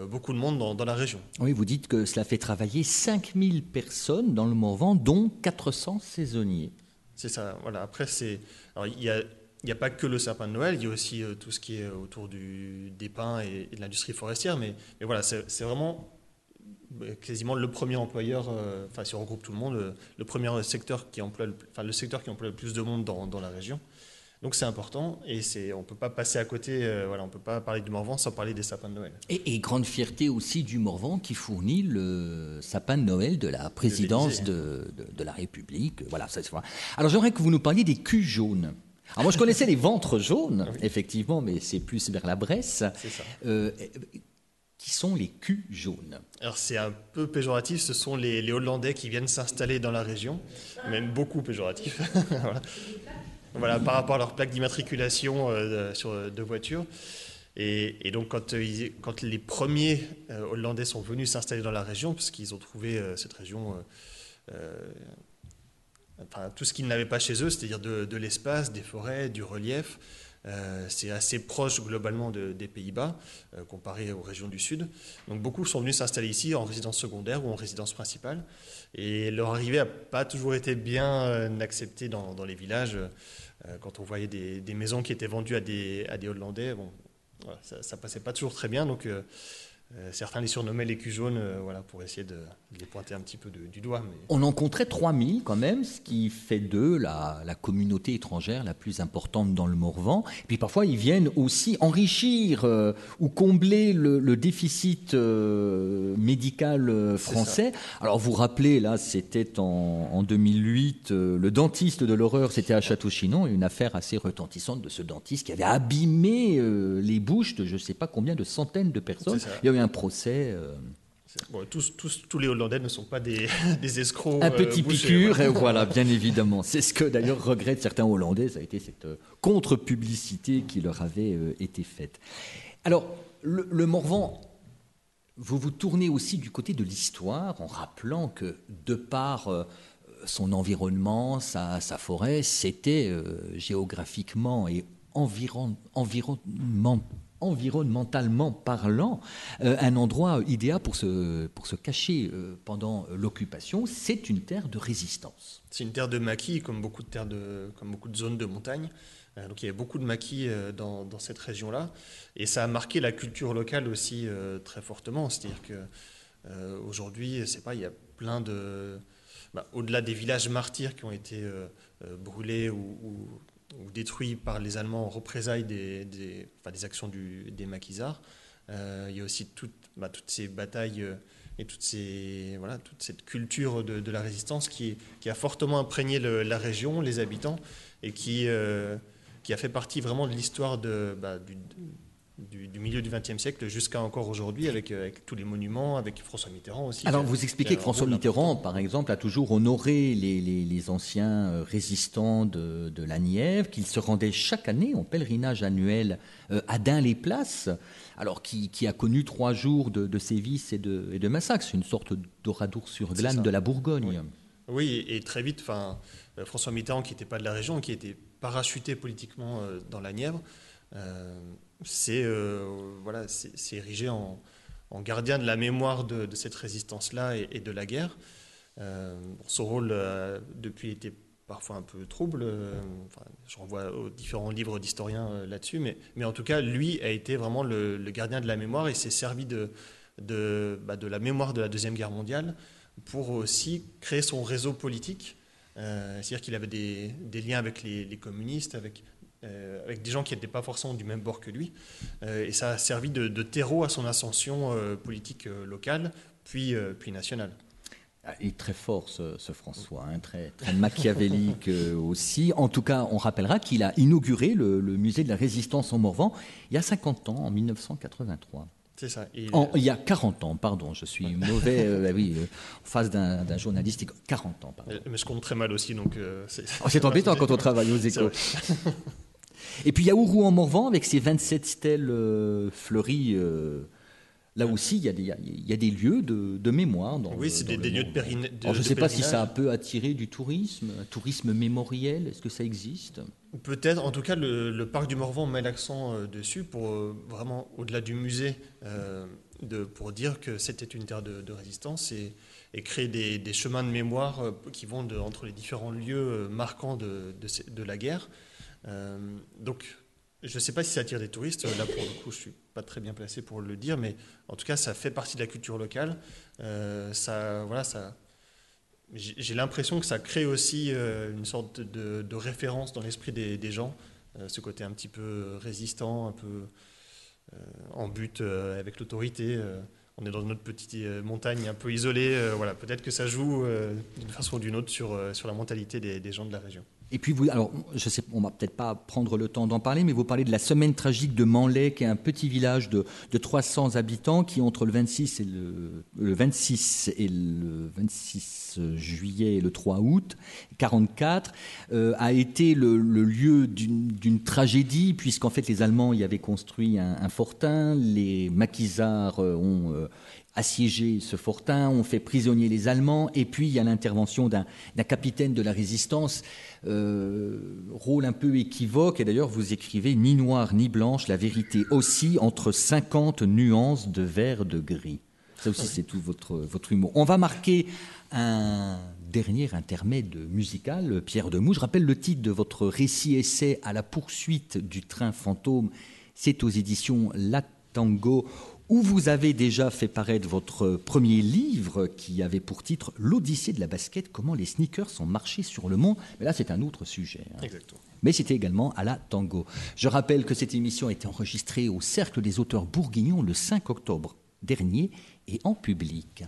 beaucoup de monde dans, la région. Oui, vous dites que cela fait travailler 5000 personnes dans le Morvan, dont 400 saisonniers. C'est ça, voilà. Après, c'est. il y a il n'y a pas que le sapin de Noël, il y a aussi euh, tout ce qui est autour du, des pins et, de l'industrie forestière. Mais, mais voilà, c'est vraiment euh, quasiment le premier employeur, euh, enfin si on regroupe tout le monde, le, premier secteur qui emploie, le, enfin, le secteur qui emploie le plus de monde dans, dans la région. Donc c'est important et c'est, on ne peut pas passer à côté, voilà, on ne peut pas parler du Morvan sans parler des sapins de Noël. Et, grande fierté aussi du Morvan qui fournit le sapin de Noël de la présidence de, de, la République. Voilà, ça, Alors j'aimerais que vous nous parliez des culs jaunes. Alors moi, je connaissais les ventres jaunes, effectivement, mais c'est plus vers la Bresse. C'est ça. Euh, qui sont les culs jaunes? Alors c'est un peu péjoratif, ce sont les, Hollandais qui viennent s'installer dans la région, même beaucoup péjoratif. voilà. Par rapport à leur plaque d'immatriculation euh, sur de voitures. Et, donc quand, euh, quand, les premiers Hollandais sont venus s'installer dans la région, parce qu'ils ont trouvé cette région tout ce qu'ils n'avaient pas chez eux, c'est-à-dire de, l'espace, des forêts, du relief. Euh, c'est assez proche globalement des Pays-Bas, euh, comparé aux régions du Sud. Donc beaucoup sont venus s'installer ici en résidence secondaire ou en résidence principale. Et leur arrivée n'a pas toujours été bien euh, acceptée dans, les villages. quand on voyait des, maisons qui étaient vendues à des, Hollandais, bon, ça, ne passait pas toujours très bien. Donc certains les surnommaient les culs jaunes euh, voilà, pour essayer de, les pointer un petit peu du doigt. Mais... On en compterait 3000 quand même, ce qui fait d'eux la, communauté étrangère la plus importante dans le Morvan. Et puis parfois, ils viennent aussi enrichir euh, ou combler le, déficit médical français. Alors vous rappelez, là, c'était en, en, 2008, le dentiste de l'horreur, c'était à Château-Chinon, une affaire assez retentissante de ce dentiste qui avait abîmé les bouches de je ne sais pas combien de centaines de personnes. Il y a eu un procès. Euh, tous, tous, tous, les Hollandais ne sont pas des, des escrocs. Un petit euh, piqûre, et voilà, bien évidemment. C'est ce que d'ailleurs regrettent certains Hollandais, ça a été cette euh, contre-publicité qui leur avait été faite. Alors, le, Morvan, vous vous tournez aussi du côté de l'histoire en rappelant que de par son environnement, sa, sa forêt, c'était géographiquement et environ, environnement, environnementalement parlant, euh, un endroit idéal pour se, cacher euh, pendant l'occupation. C'est une terre de résistance. C'est une terre de maquis, comme beaucoup de, zones de montagne. Euh, donc il y a beaucoup de maquis dans, cette région-là. Et ça a marqué la culture locale aussi très fortement. C'est-à-dire que aujourd'hui, c'est pas, il y a plein de. Bah, au-delà des villages martyrs qui ont été brûlés ou détruits par les Allemands en représailles des, des, actions du, des maquisards. Euh, il y a aussi bah, toutes ces batailles euh, et toutes ces, voilà, toute cette culture de, de la résistance qui, qui, a fortement imprégné la région, les habitants, et qui, euh, qui a fait partie vraiment de l'histoire de, bah, du, milieu du XXe siècle jusqu'à encore aujourd'hui, avec, avec, tous les monuments, avec François Mitterrand aussi. Alors vous expliquez que François Mitterrand, par exemple, a toujours honoré les, les, anciens résistants de, de la Nièvre, qu'il se rendait chaque année en pèlerinage annuel à Dain-les-Places alors qui, a connu trois jours de, sévices et de, et de massacres. C'est une sorte d'oradour sur glane de la Bourgogne. Oui, et, très vite, enfin, euh, François Mitterrand, qui n'était pas de la région, qui était parachuté politiquement euh, dans la Nièvre, euh, c'est voilà, érigé en, gardien de la mémoire de, cette résistance-là et, de la guerre. son rôle depuis était parfois un peu trouble. Euh, je renvoie aux différents livres d'historiens euh, là-dessus, mais, en tout cas, lui a été vraiment le, gardien de la mémoire et s'est servi de, bah, de, la mémoire de la Deuxième Guerre mondiale pour aussi créer son réseau politique. Euh, c'est-à-dire qu'il avait des, des, liens avec les, communistes, avec, avec des gens qui n'étaient pas forcément du même bord que lui. et ça a servi de, terreau à son ascension politique locale, puis, puis nationale. Ah, il est très fort ce, François, hein, très, très machiavélique euh, aussi. En tout cas, on rappellera qu'il a inauguré le, musée de la résistance en Morvan il y a 50 ans, en 1983. C'est ça. il y a 40 ans, pardon, je suis mauvais, euh, bah oui, euh, en face d'un journalistique. 40 ans, pardon. Mais je compte très mal aussi, donc c'est... Oh, embêtant quand on travaille aux échos. Et puis il y a Ourou en Morvan avec ses 27 stèles fleuries Là aussi, il y, a des, il y a des lieux de, mémoire. Dans oui, c'est des, lieux de pèlerinage. je ne sais pas si ça peut attirer du tourisme, un tourisme mémoriel. Est-ce que ça existe? Peut-être. En tout cas, le, parc du Morvan met l'accent euh, dessus pour euh, vraiment, au-delà du musée, euh, de, pour dire que c'était une terre de, résistance et, et, créer des, chemins de mémoire qui vont entre les différents lieux marquants de, de la guerre. Donc, je ne sais pas si ça attire des touristes. Là, pour le coup, je suis pas très bien placé pour le dire, mais en tout cas, ça fait partie de la culture locale. Euh, ça, voilà, ça. J'ai l'impression que ça crée aussi euh, une sorte de, référence dans l'esprit des, gens, euh, ce côté un petit peu résistant, un peu en but avec l'autorité. on est dans notre petite montagne un peu isolée. voilà, peut-être que ça joue d'une façon ou d'une autre sur, sur la mentalité des gens de la région. Et puis, vous, alors, on va peut-être pas prendre le temps d'en parler, mais vous parlez de la semaine tragique de Manlay, qui est un petit village de, de 300 habitants, qui entre le 26 et le, le 26 et le 26 juillet et le 3 août 44 euh, a été le, lieu d'une tragédie, puisqu'en fait les Allemands y avaient construit un, un fortin, les maquisards euh, ont euh, assiégé ce fortin, ont fait prisonnier les Allemands, et puis il y a l'intervention d'un capitaine de la résistance, euh, rôle un peu équivoque, et d'ailleurs vous écrivez ni noir ni blanche, la vérité aussi entre 50 nuances de vert de gris. Ça aussi c'est tout votre, votre humour. On va marquer un dernier intermède musical, Pierre Demou. Je rappelle le titre de votre récit-essai à la poursuite du train fantôme. C'est aux éditions La Tango où vous avez déjà fait paraître votre premier livre qui avait pour titre L'Odyssée de la basket, comment les sneakers sont marchés sur le monde. Mais là, c'est un autre sujet. Hein. Exactement. Mais c'était également à la tango. Je rappelle que cette émission a été enregistrée au Cercle des auteurs bourguignons le 5 octobre dernier et en public.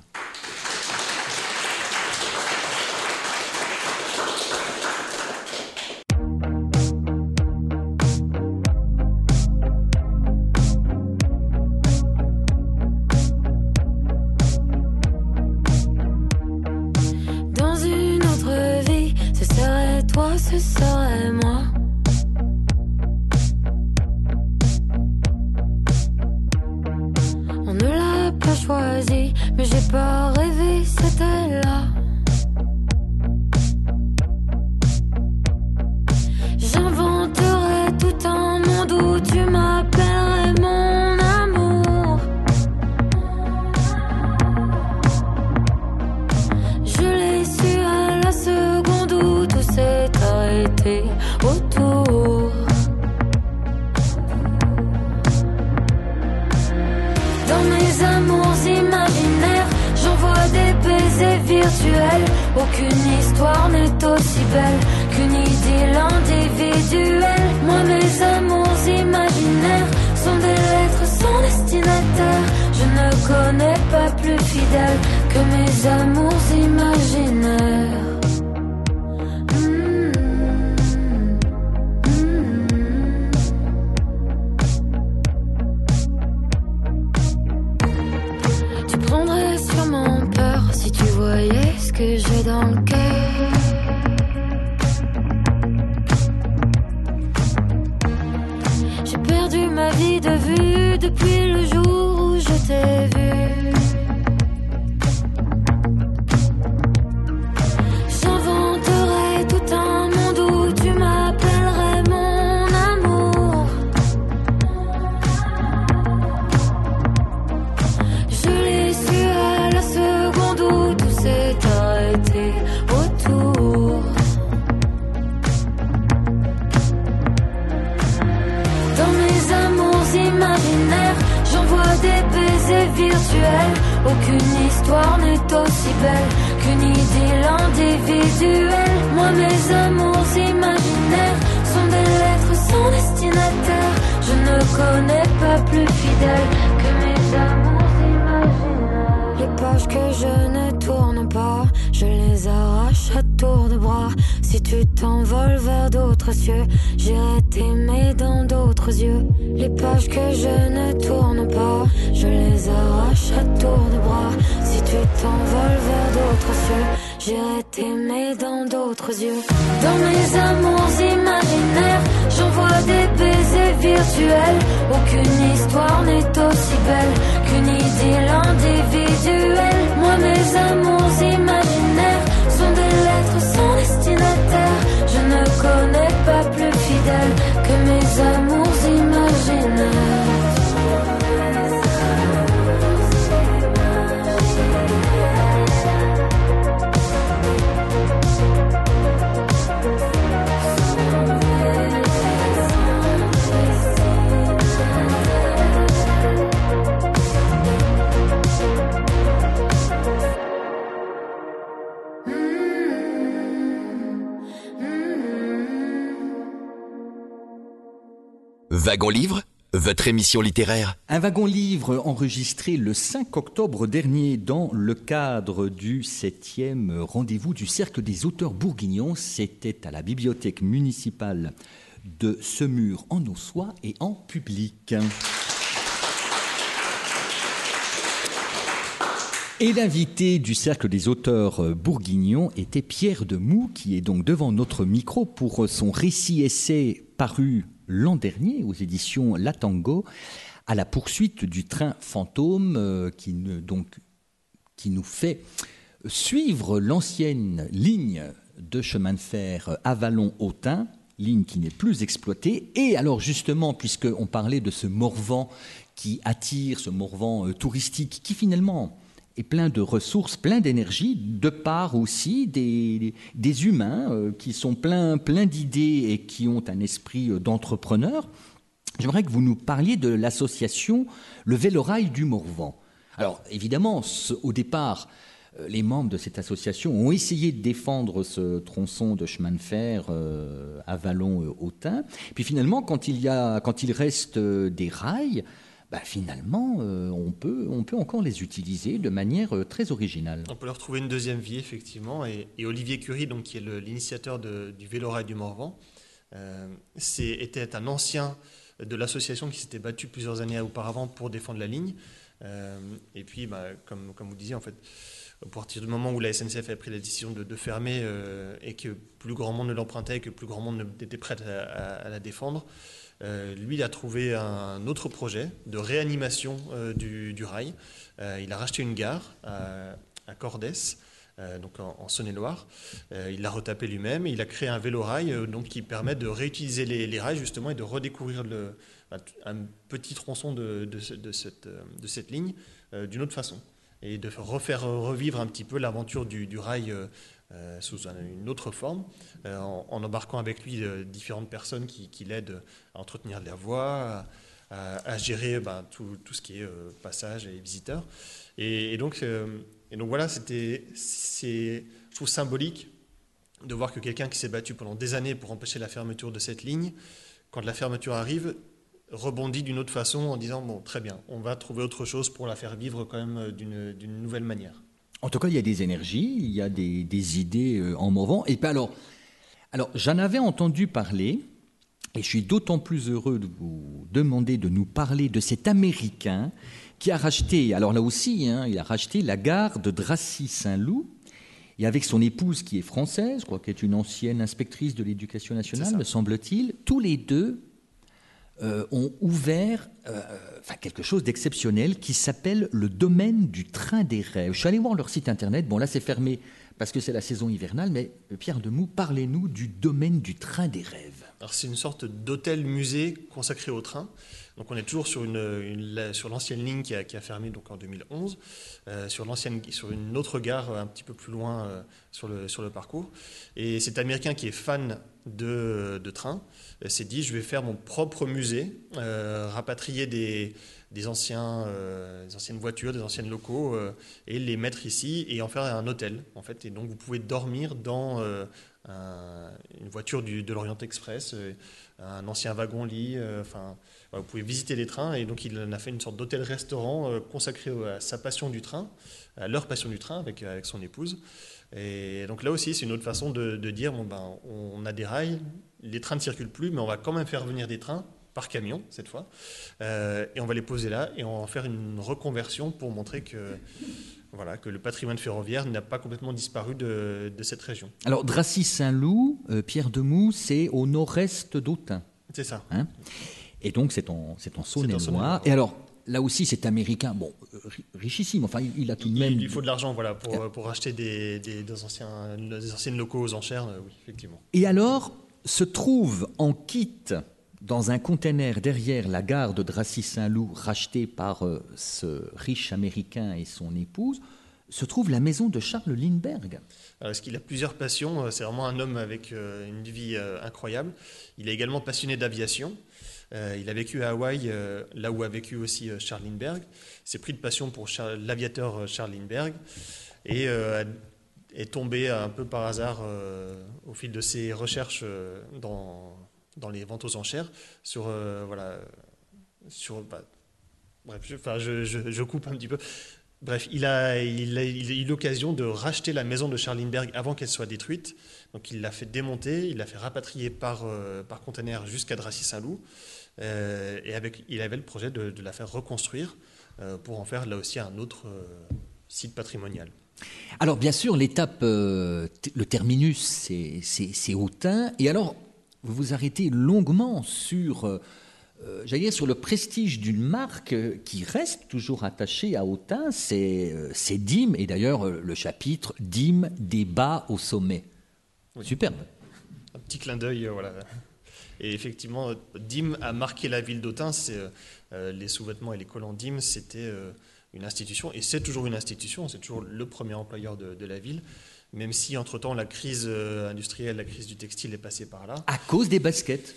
Des baisers virtuels. Aucune histoire n'est aussi belle qu'une idylle individuelle. Moi, mes amours imaginaires sont des lettres sans destinataire. Je ne connais pas plus fidèle que mes amours imaginaires. Les pages que je ne tourne pas, je les arrache à tour de bras. Si tu t'envoles vers d'autres cieux, j'irai t'aimer dans d'autres yeux. Les pages que je ne tourne pas, je les arrache à tour de bras. Si tu t'envoles vers d'autres cieux, j'irai t'aimer dans d'autres yeux. Dans mes amours imaginaires, j'envoie des baisers virtuels. Aucune histoire n'est aussi belle qu'une idylle individuelle. Moi, mes amours imaginaires Je ne connais pas plus fidèle que mes amours imaginaires. Wagon Livre, votre émission littéraire. Un wagon livre enregistré le 5 octobre dernier dans le cadre du 7e rendez-vous du Cercle des auteurs bourguignons. C'était à la bibliothèque municipale de Semur en Ossois et en public. Et l'invité du Cercle des auteurs bourguignons était Pierre Demoux, qui est donc devant notre micro pour son récit-essai paru l'an dernier aux éditions La Tango, à la poursuite du train fantôme euh, qui, donc, qui nous fait suivre l'ancienne ligne de chemin de fer Avalon-Autun, ligne qui n'est plus exploitée. Et alors justement, puisqu'on parlait de ce Morvan qui attire, ce Morvan euh, touristique, qui finalement est plein de ressources, plein d'énergie, de part aussi des, des humains euh, qui sont pleins plein d'idées et qui ont un esprit euh, d'entrepreneur. J'aimerais que vous nous parliez de l'association Le Vélorail du Morvan. Alors évidemment, au départ, euh, les membres de cette association ont essayé de défendre ce tronçon de chemin de fer euh, à Vallon-Autun. Puis finalement, quand il, y a, quand il reste des rails, bah, finalement, euh, on, peut, encore les utiliser de manière euh, très originale. On peut leur trouver une deuxième vie, effectivement. Et, Olivier Curie, donc, qui est l'initiateur du Vélorail du Morvan, euh, était un ancien de l'association qui s'était battu plusieurs années auparavant pour défendre la ligne. Euh, et puis, bah, comme, comme vous disiez, en fait, à partir du moment où la SNCF a pris la décision de, fermer et que plus grand monde ne l'empruntait et que plus grand monde n'était prêt à la défendre, euh, lui, il a trouvé un autre projet de réanimation euh, du, rail. Euh, il a racheté une gare à, à Cordès, en, Saône-et-Loire. Il l'a retapé lui-même et il a créé un vélo-rail donc, qui permet de réutiliser les, rails justement et de redécouvrir un, petit tronçon de, de ce- de cette, ligne d'une autre façon et de refaire revivre un petit peu l'aventure du, rail euh, euh, sous un- une autre forme, euh, en, embarquant avec lui différentes personnes qui, l'aident à entretenir la voie, à, gérer ben, tout, ce qui est passage et visiteurs. Et, donc, et donc voilà, c'était, c'est, je symbolique de voir que quelqu'un qui s'est battu pendant des années pour empêcher la fermeture de cette ligne, quand la fermeture arrive, rebondit d'une autre façon en disant bon très bien, on va trouver autre chose pour la faire vivre quand même euh, d'une, d'une nouvelle manière. En tout cas, il y a des énergies, il y a des, des idées euh, en Morvan. Et puis alors, alors j'en avais entendu parler, et je suis d'autant plus heureux de vous demander de nous parler de cet Américain qui a racheté, alors là aussi, hein, il a racheté la gare de Dracy-Saint-Loup, et avec son épouse qui est française, je crois qu'elle est une ancienne inspectrice de l'éducation nationale, me semble-t-il, tous les deux ont ouvert enfin, quelque chose d'exceptionnel qui s'appelle le domaine du train des rêves. Je suis allé voir leur site internet. Bon, là, c'est fermé parce que c'est la saison hivernale, mais Pierre Demou, parlez-nous du domaine du train des rêves. Alors, c'est une sorte d'hôtel-musée consacré au train. Donc on est toujours sur, l'ancienne ligne qui a, fermé donc en 2011, euh, sur, une autre gare un petit peu plus loin euh, sur, le, parcours. Et cet Américain qui est fan de, de train euh, s'est dit je vais faire mon propre musée, rapatrier des, anciens, anciennes voitures, des anciens locaux et les mettre ici et en faire un hôtel en fait. Et donc vous pouvez dormir dans une voiture de l'Orient Express, un ancien wagon-lit, enfin vous pouvez visiter les trains et donc il en a fait une sorte d'hôtel-restaurant euh, consacré à sa passion du train, à leur passion du train avec, avec son épouse. Et donc là aussi, c'est une autre façon de, dire bon, ben, on a des rails, les trains ne circulent plus, mais on va quand même faire venir des trains par camion cette fois, euh, et on va les poser là et on va en faire une reconversion pour montrer que voilà, que le patrimoine ferroviaire n'a pas complètement disparu de, de cette région. Alors Dracy-Saint-Loup, euh, Pierre Demou, c'est au nord-est d'Autun. C'est ça. Hein? Et donc, c'est en, c'est en Saône-et-Loire. Et alors, là aussi, c'est américain, bon, richissime. Enfin, il a tout de même. Il, faut de l'argent, voilà, pour, pour acheter des, des, anciens, des anciennes locaux aux enchères, euh, oui, effectivement. Et alors, se trouve en kit dans un conteneur derrière la gare de Dracy-Saint-Loup, rachetée par euh, ce riche américain et son épouse, se trouve la maison de Charles Lindbergh. Parce qu'il a plusieurs passions. C'est vraiment un homme avec euh, une vie incroyable. Il est également passionné d'aviation. Euh, il a vécu à Hawaï, euh, là où a vécu aussi euh, Charles Lindbergh. s'est pris de passion pour l'aviateur Charles Lindbergh. Et est tombé un peu par hasard au fil de ses recherches dans, les ventes aux enchères sur voilà sur bah, bref je, enfin, je, coupe un petit peu. Bref il a il a, eu l'occasion de racheter la maison de Charles Lindbergh avant qu'elle soit détruite. Donc il l'a fait démonter il l'a fait rapatrier par par conteneur jusqu'à Dracy-Saint-Loup et avec, il avait le projet de, la faire reconstruire euh, pour en faire là aussi un autre euh, site patrimonial. Alors bien sûr, l'étape, le terminus, c'est Autun. Et alors, vous vous arrêtez longuement sur, j'allais dire, sur le prestige d'une marque qui reste toujours attachée à Autun, c'est DIM, et d'ailleurs le chapitre DIM, débat au sommet. Superbe. Un petit clin d'œil, voilà. Et effectivement, DIM a marqué la ville d'Autun. Euh, les sous-vêtements et les collants DIM, c'était euh, une institution, et c'est toujours une institution, c'est toujours le premier employeur de, la ville, même si entre-temps la crise euh, industrielle, la crise du textile est passée par là. À cause des baskets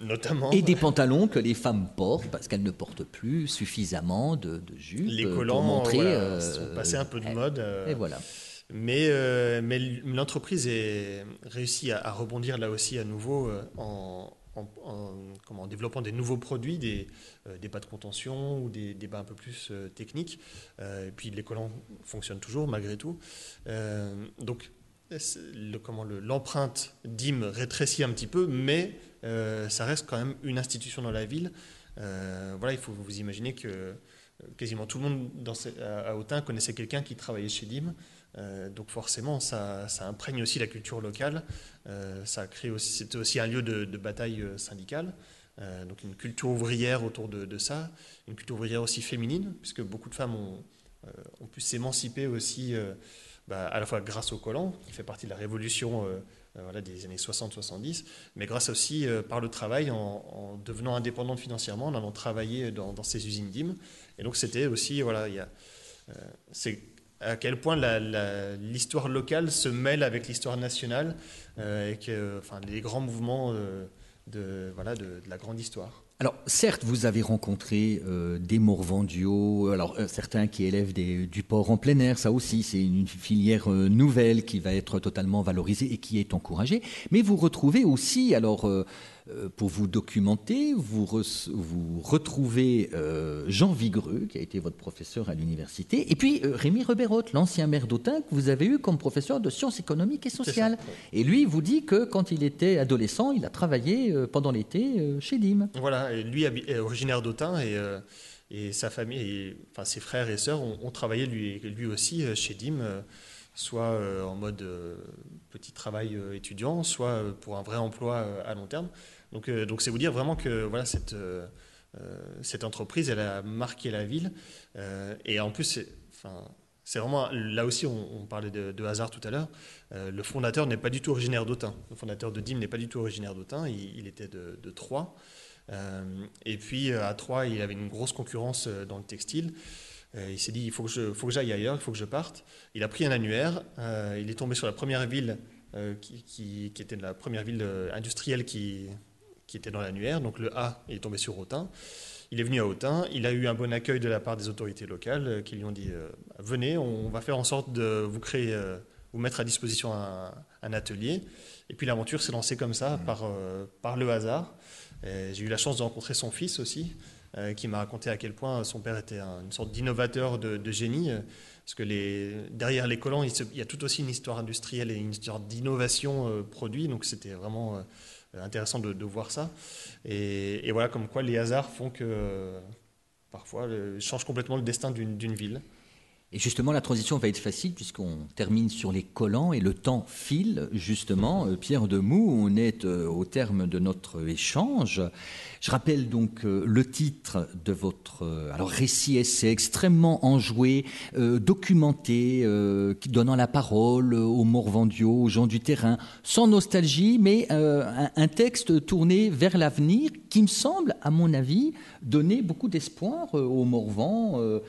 Notamment. Et des pantalons que les femmes portent parce qu'elles ne portent plus suffisamment de, de jupes. Les collants pour montrer, voilà, sont passés un peu de mode. et voilà. Mais, euh, mais l'entreprise a réussi à, rebondir là aussi à nouveau euh, en, comment, développant des nouveaux produits, des, euh, de contention ou des, des un peu plus techniques. et puis les collants fonctionnent toujours malgré tout. donc l'empreinte le, DIM rétrécit un petit peu, mais ça reste quand même une institution dans la ville. voilà, il faut vous imaginer que quasiment tout le monde à Autun connaissait quelqu'un qui travaillait chez DIM. Euh, donc forcément, ça, imprègne aussi la culture locale. Euh, ça crée aussi, c'était aussi un lieu de, bataille euh, syndicale. donc une culture ouvrière autour de, ça, une culture ouvrière aussi féminine, puisque beaucoup de femmes ont, pu s'émanciper aussi, bah, à la fois grâce au collant, qui fait partie de la révolution des années 60-70, mais grâce aussi par le travail, en, devenant indépendantes financièrement, en allant travailler dans, dans ces usines d'IM. Et donc c'était aussi, voilà, il y a, c'est à quel point l'histoire locale se mêle avec l'histoire nationale euh, et les grands mouvements euh, de, la grande histoire. Alors, certes, vous avez rencontré euh, des morvandiaux, alors certains qui élèvent du porc en plein air, ça aussi, c'est une filière nouvelle qui va être totalement valorisée et qui est encouragée. Mais vous retrouvez aussi, alors, euh, pour vous documenter, vous, vous retrouvez euh, Jean Vigreux, qui a été votre professeur à l'université, et puis euh, Rémi Reberotte, l'ancien maire d'Autun, que vous avez eu comme professeur de sciences économiques et sociales. Et lui, vous dit que quand il était adolescent, il a travaillé pendant l'été chez DIM. Voilà, et lui est originaire d'Autun et, et, sa famille, enfin ses frères et sœurs ont, travaillé lui, lui aussi chez DIM soit en mode petit travail étudiant, soit pour un vrai emploi à long terme. Donc, donc c'est vous dire vraiment que voilà, cette, cette entreprise, elle a marqué la ville. et en plus, c'est, vraiment, là aussi, on, parlait de, hasard tout à l'heure. le fondateur n'est pas du tout originaire d'Autun. Le fondateur de DIM n'est pas du tout originaire d'Autun. Il, était de, Troyes. et puis à Troyes, il avait une grosse concurrence dans le textile. Euh, il s'est dit, il faut que, j'aille ailleurs, il faut que je parte. Il a pris un annuaire, euh, il est tombé sur la première ville euh, qui, était la première ville industrielle qui, était dans l'annuaire, donc le A est tombé sur Autun. Il est venu à Autun, il a eu un bon accueil de la part des autorités locales qui lui ont dit venez, on va faire en sorte de vous créer, vous mettre à disposition un, atelier. Et puis l'aventure s'est lancée comme ça, par, par le hasard. J'ai eu la chance de rencontrer son fils aussi, euh, qui m'a raconté à quel point son père était une sorte d'innovateur de, génie. Euh, parce que les, derrière les collants, il, y a tout aussi une histoire industrielle et une histoire d'innovation euh, produit. Donc c'était vraiment intéressant de, voir ça. Et, voilà, comme quoi les hasards font que parfois changent complètement le destin d'une ville. Et justement, la transition va être facile puisqu'on termine sur les collants et le temps file, justement. Euh, Pierre Demou, on est euh, au terme de notre échange. Je rappelle donc euh, le titre de votre récit essai extrêmement enjoué, documenté, donnant la parole aux Morvandiaux, aux gens du terrain, sans nostalgie, mais un, texte tourné vers l'avenir qui me semble, à mon avis, donner beaucoup d'espoir aux Morvans,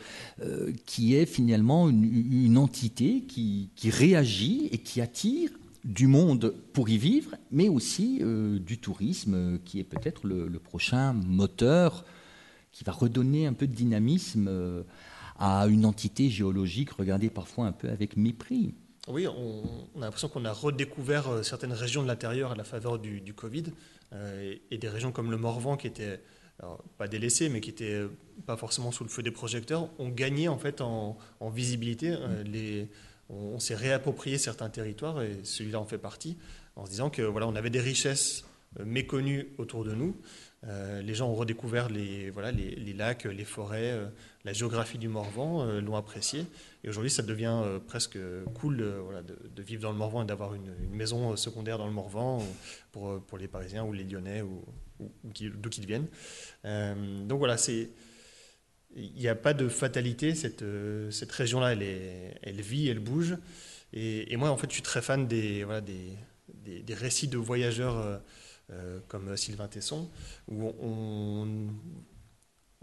qui est finalement une, entité qui, réagit et qui attire du monde pour y vivre, mais aussi euh, du tourisme, qui est peut-être le, prochain moteur qui va redonner un peu de dynamisme euh, à une entité géologique regardée parfois un peu avec mépris. Oui, on, a l'impression qu'on a redécouvert euh, certaines régions de l'intérieur à la faveur du, Covid, et, des régions comme le Morvan qui étaient pas délaissés, mais qui n'étaient pas forcément sous le feu des projecteurs, ont gagné en fait en, visibilité. Euh, les, on, s'est réapproprié certains territoires et celui-là en fait partie, en se disant que voilà, on avait des richesses euh, méconnues autour de nous. Euh, les gens ont redécouvert les, voilà, les, lacs, les forêts, la géographie du Morvan, l'ont apprécié. Et aujourd'hui, ça devient presque cool voilà, de, vivre dans le Morvan et d'avoir une, maison secondaire dans le Morvan pour, pour les Parisiens ou les Lyonnais ou, d'où qu'ils viennent. Euh, donc voilà, c'est il n'y a pas de fatalité. Cette, euh, cette région-là, elle, est, elle vit, elle bouge. Et, moi, en fait, je suis très fan des, voilà, des, des, récits de voyageurs euh, comme Sylvain Tesson, où on,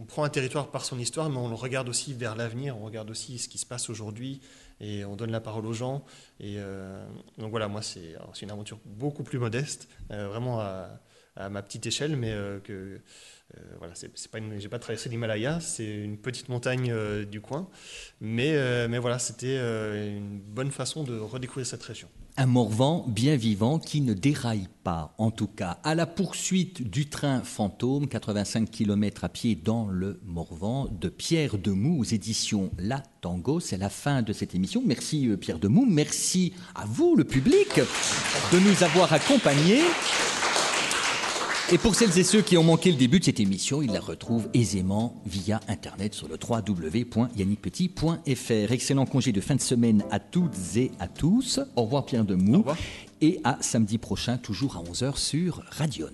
prend un territoire par son histoire, mais on le regarde aussi vers l'avenir, on regarde aussi ce qui se passe aujourd'hui, et on donne la parole aux gens. Et donc voilà, moi, c'est une aventure beaucoup plus modeste, vraiment à ma petite échelle, mais euh, que euh, voilà, c'est pas j'ai pas traversé l'Himalaya, c'est une petite montagne euh, du coin, mais, mais voilà, c'était une bonne façon de redécouvrir cette région. Un Morvan bien vivant qui ne déraille pas, en tout cas, à la poursuite du train fantôme, 85 km à pied dans le Morvan, de Pierre Demou aux éditions La Tango. C'est la fin de cette émission. Merci Pierre Demou, merci à vous, le public, de nous avoir accompagnés. Et pour celles et ceux qui ont manqué le début de cette émission, ils la retrouvent aisément via Internet sur le www.yannickpetit.fr. Excellent congé de fin de semaine à toutes et à tous. Au revoir Pierre Demou. Au revoir. Et à samedi prochain, toujours à 11h sur Radion.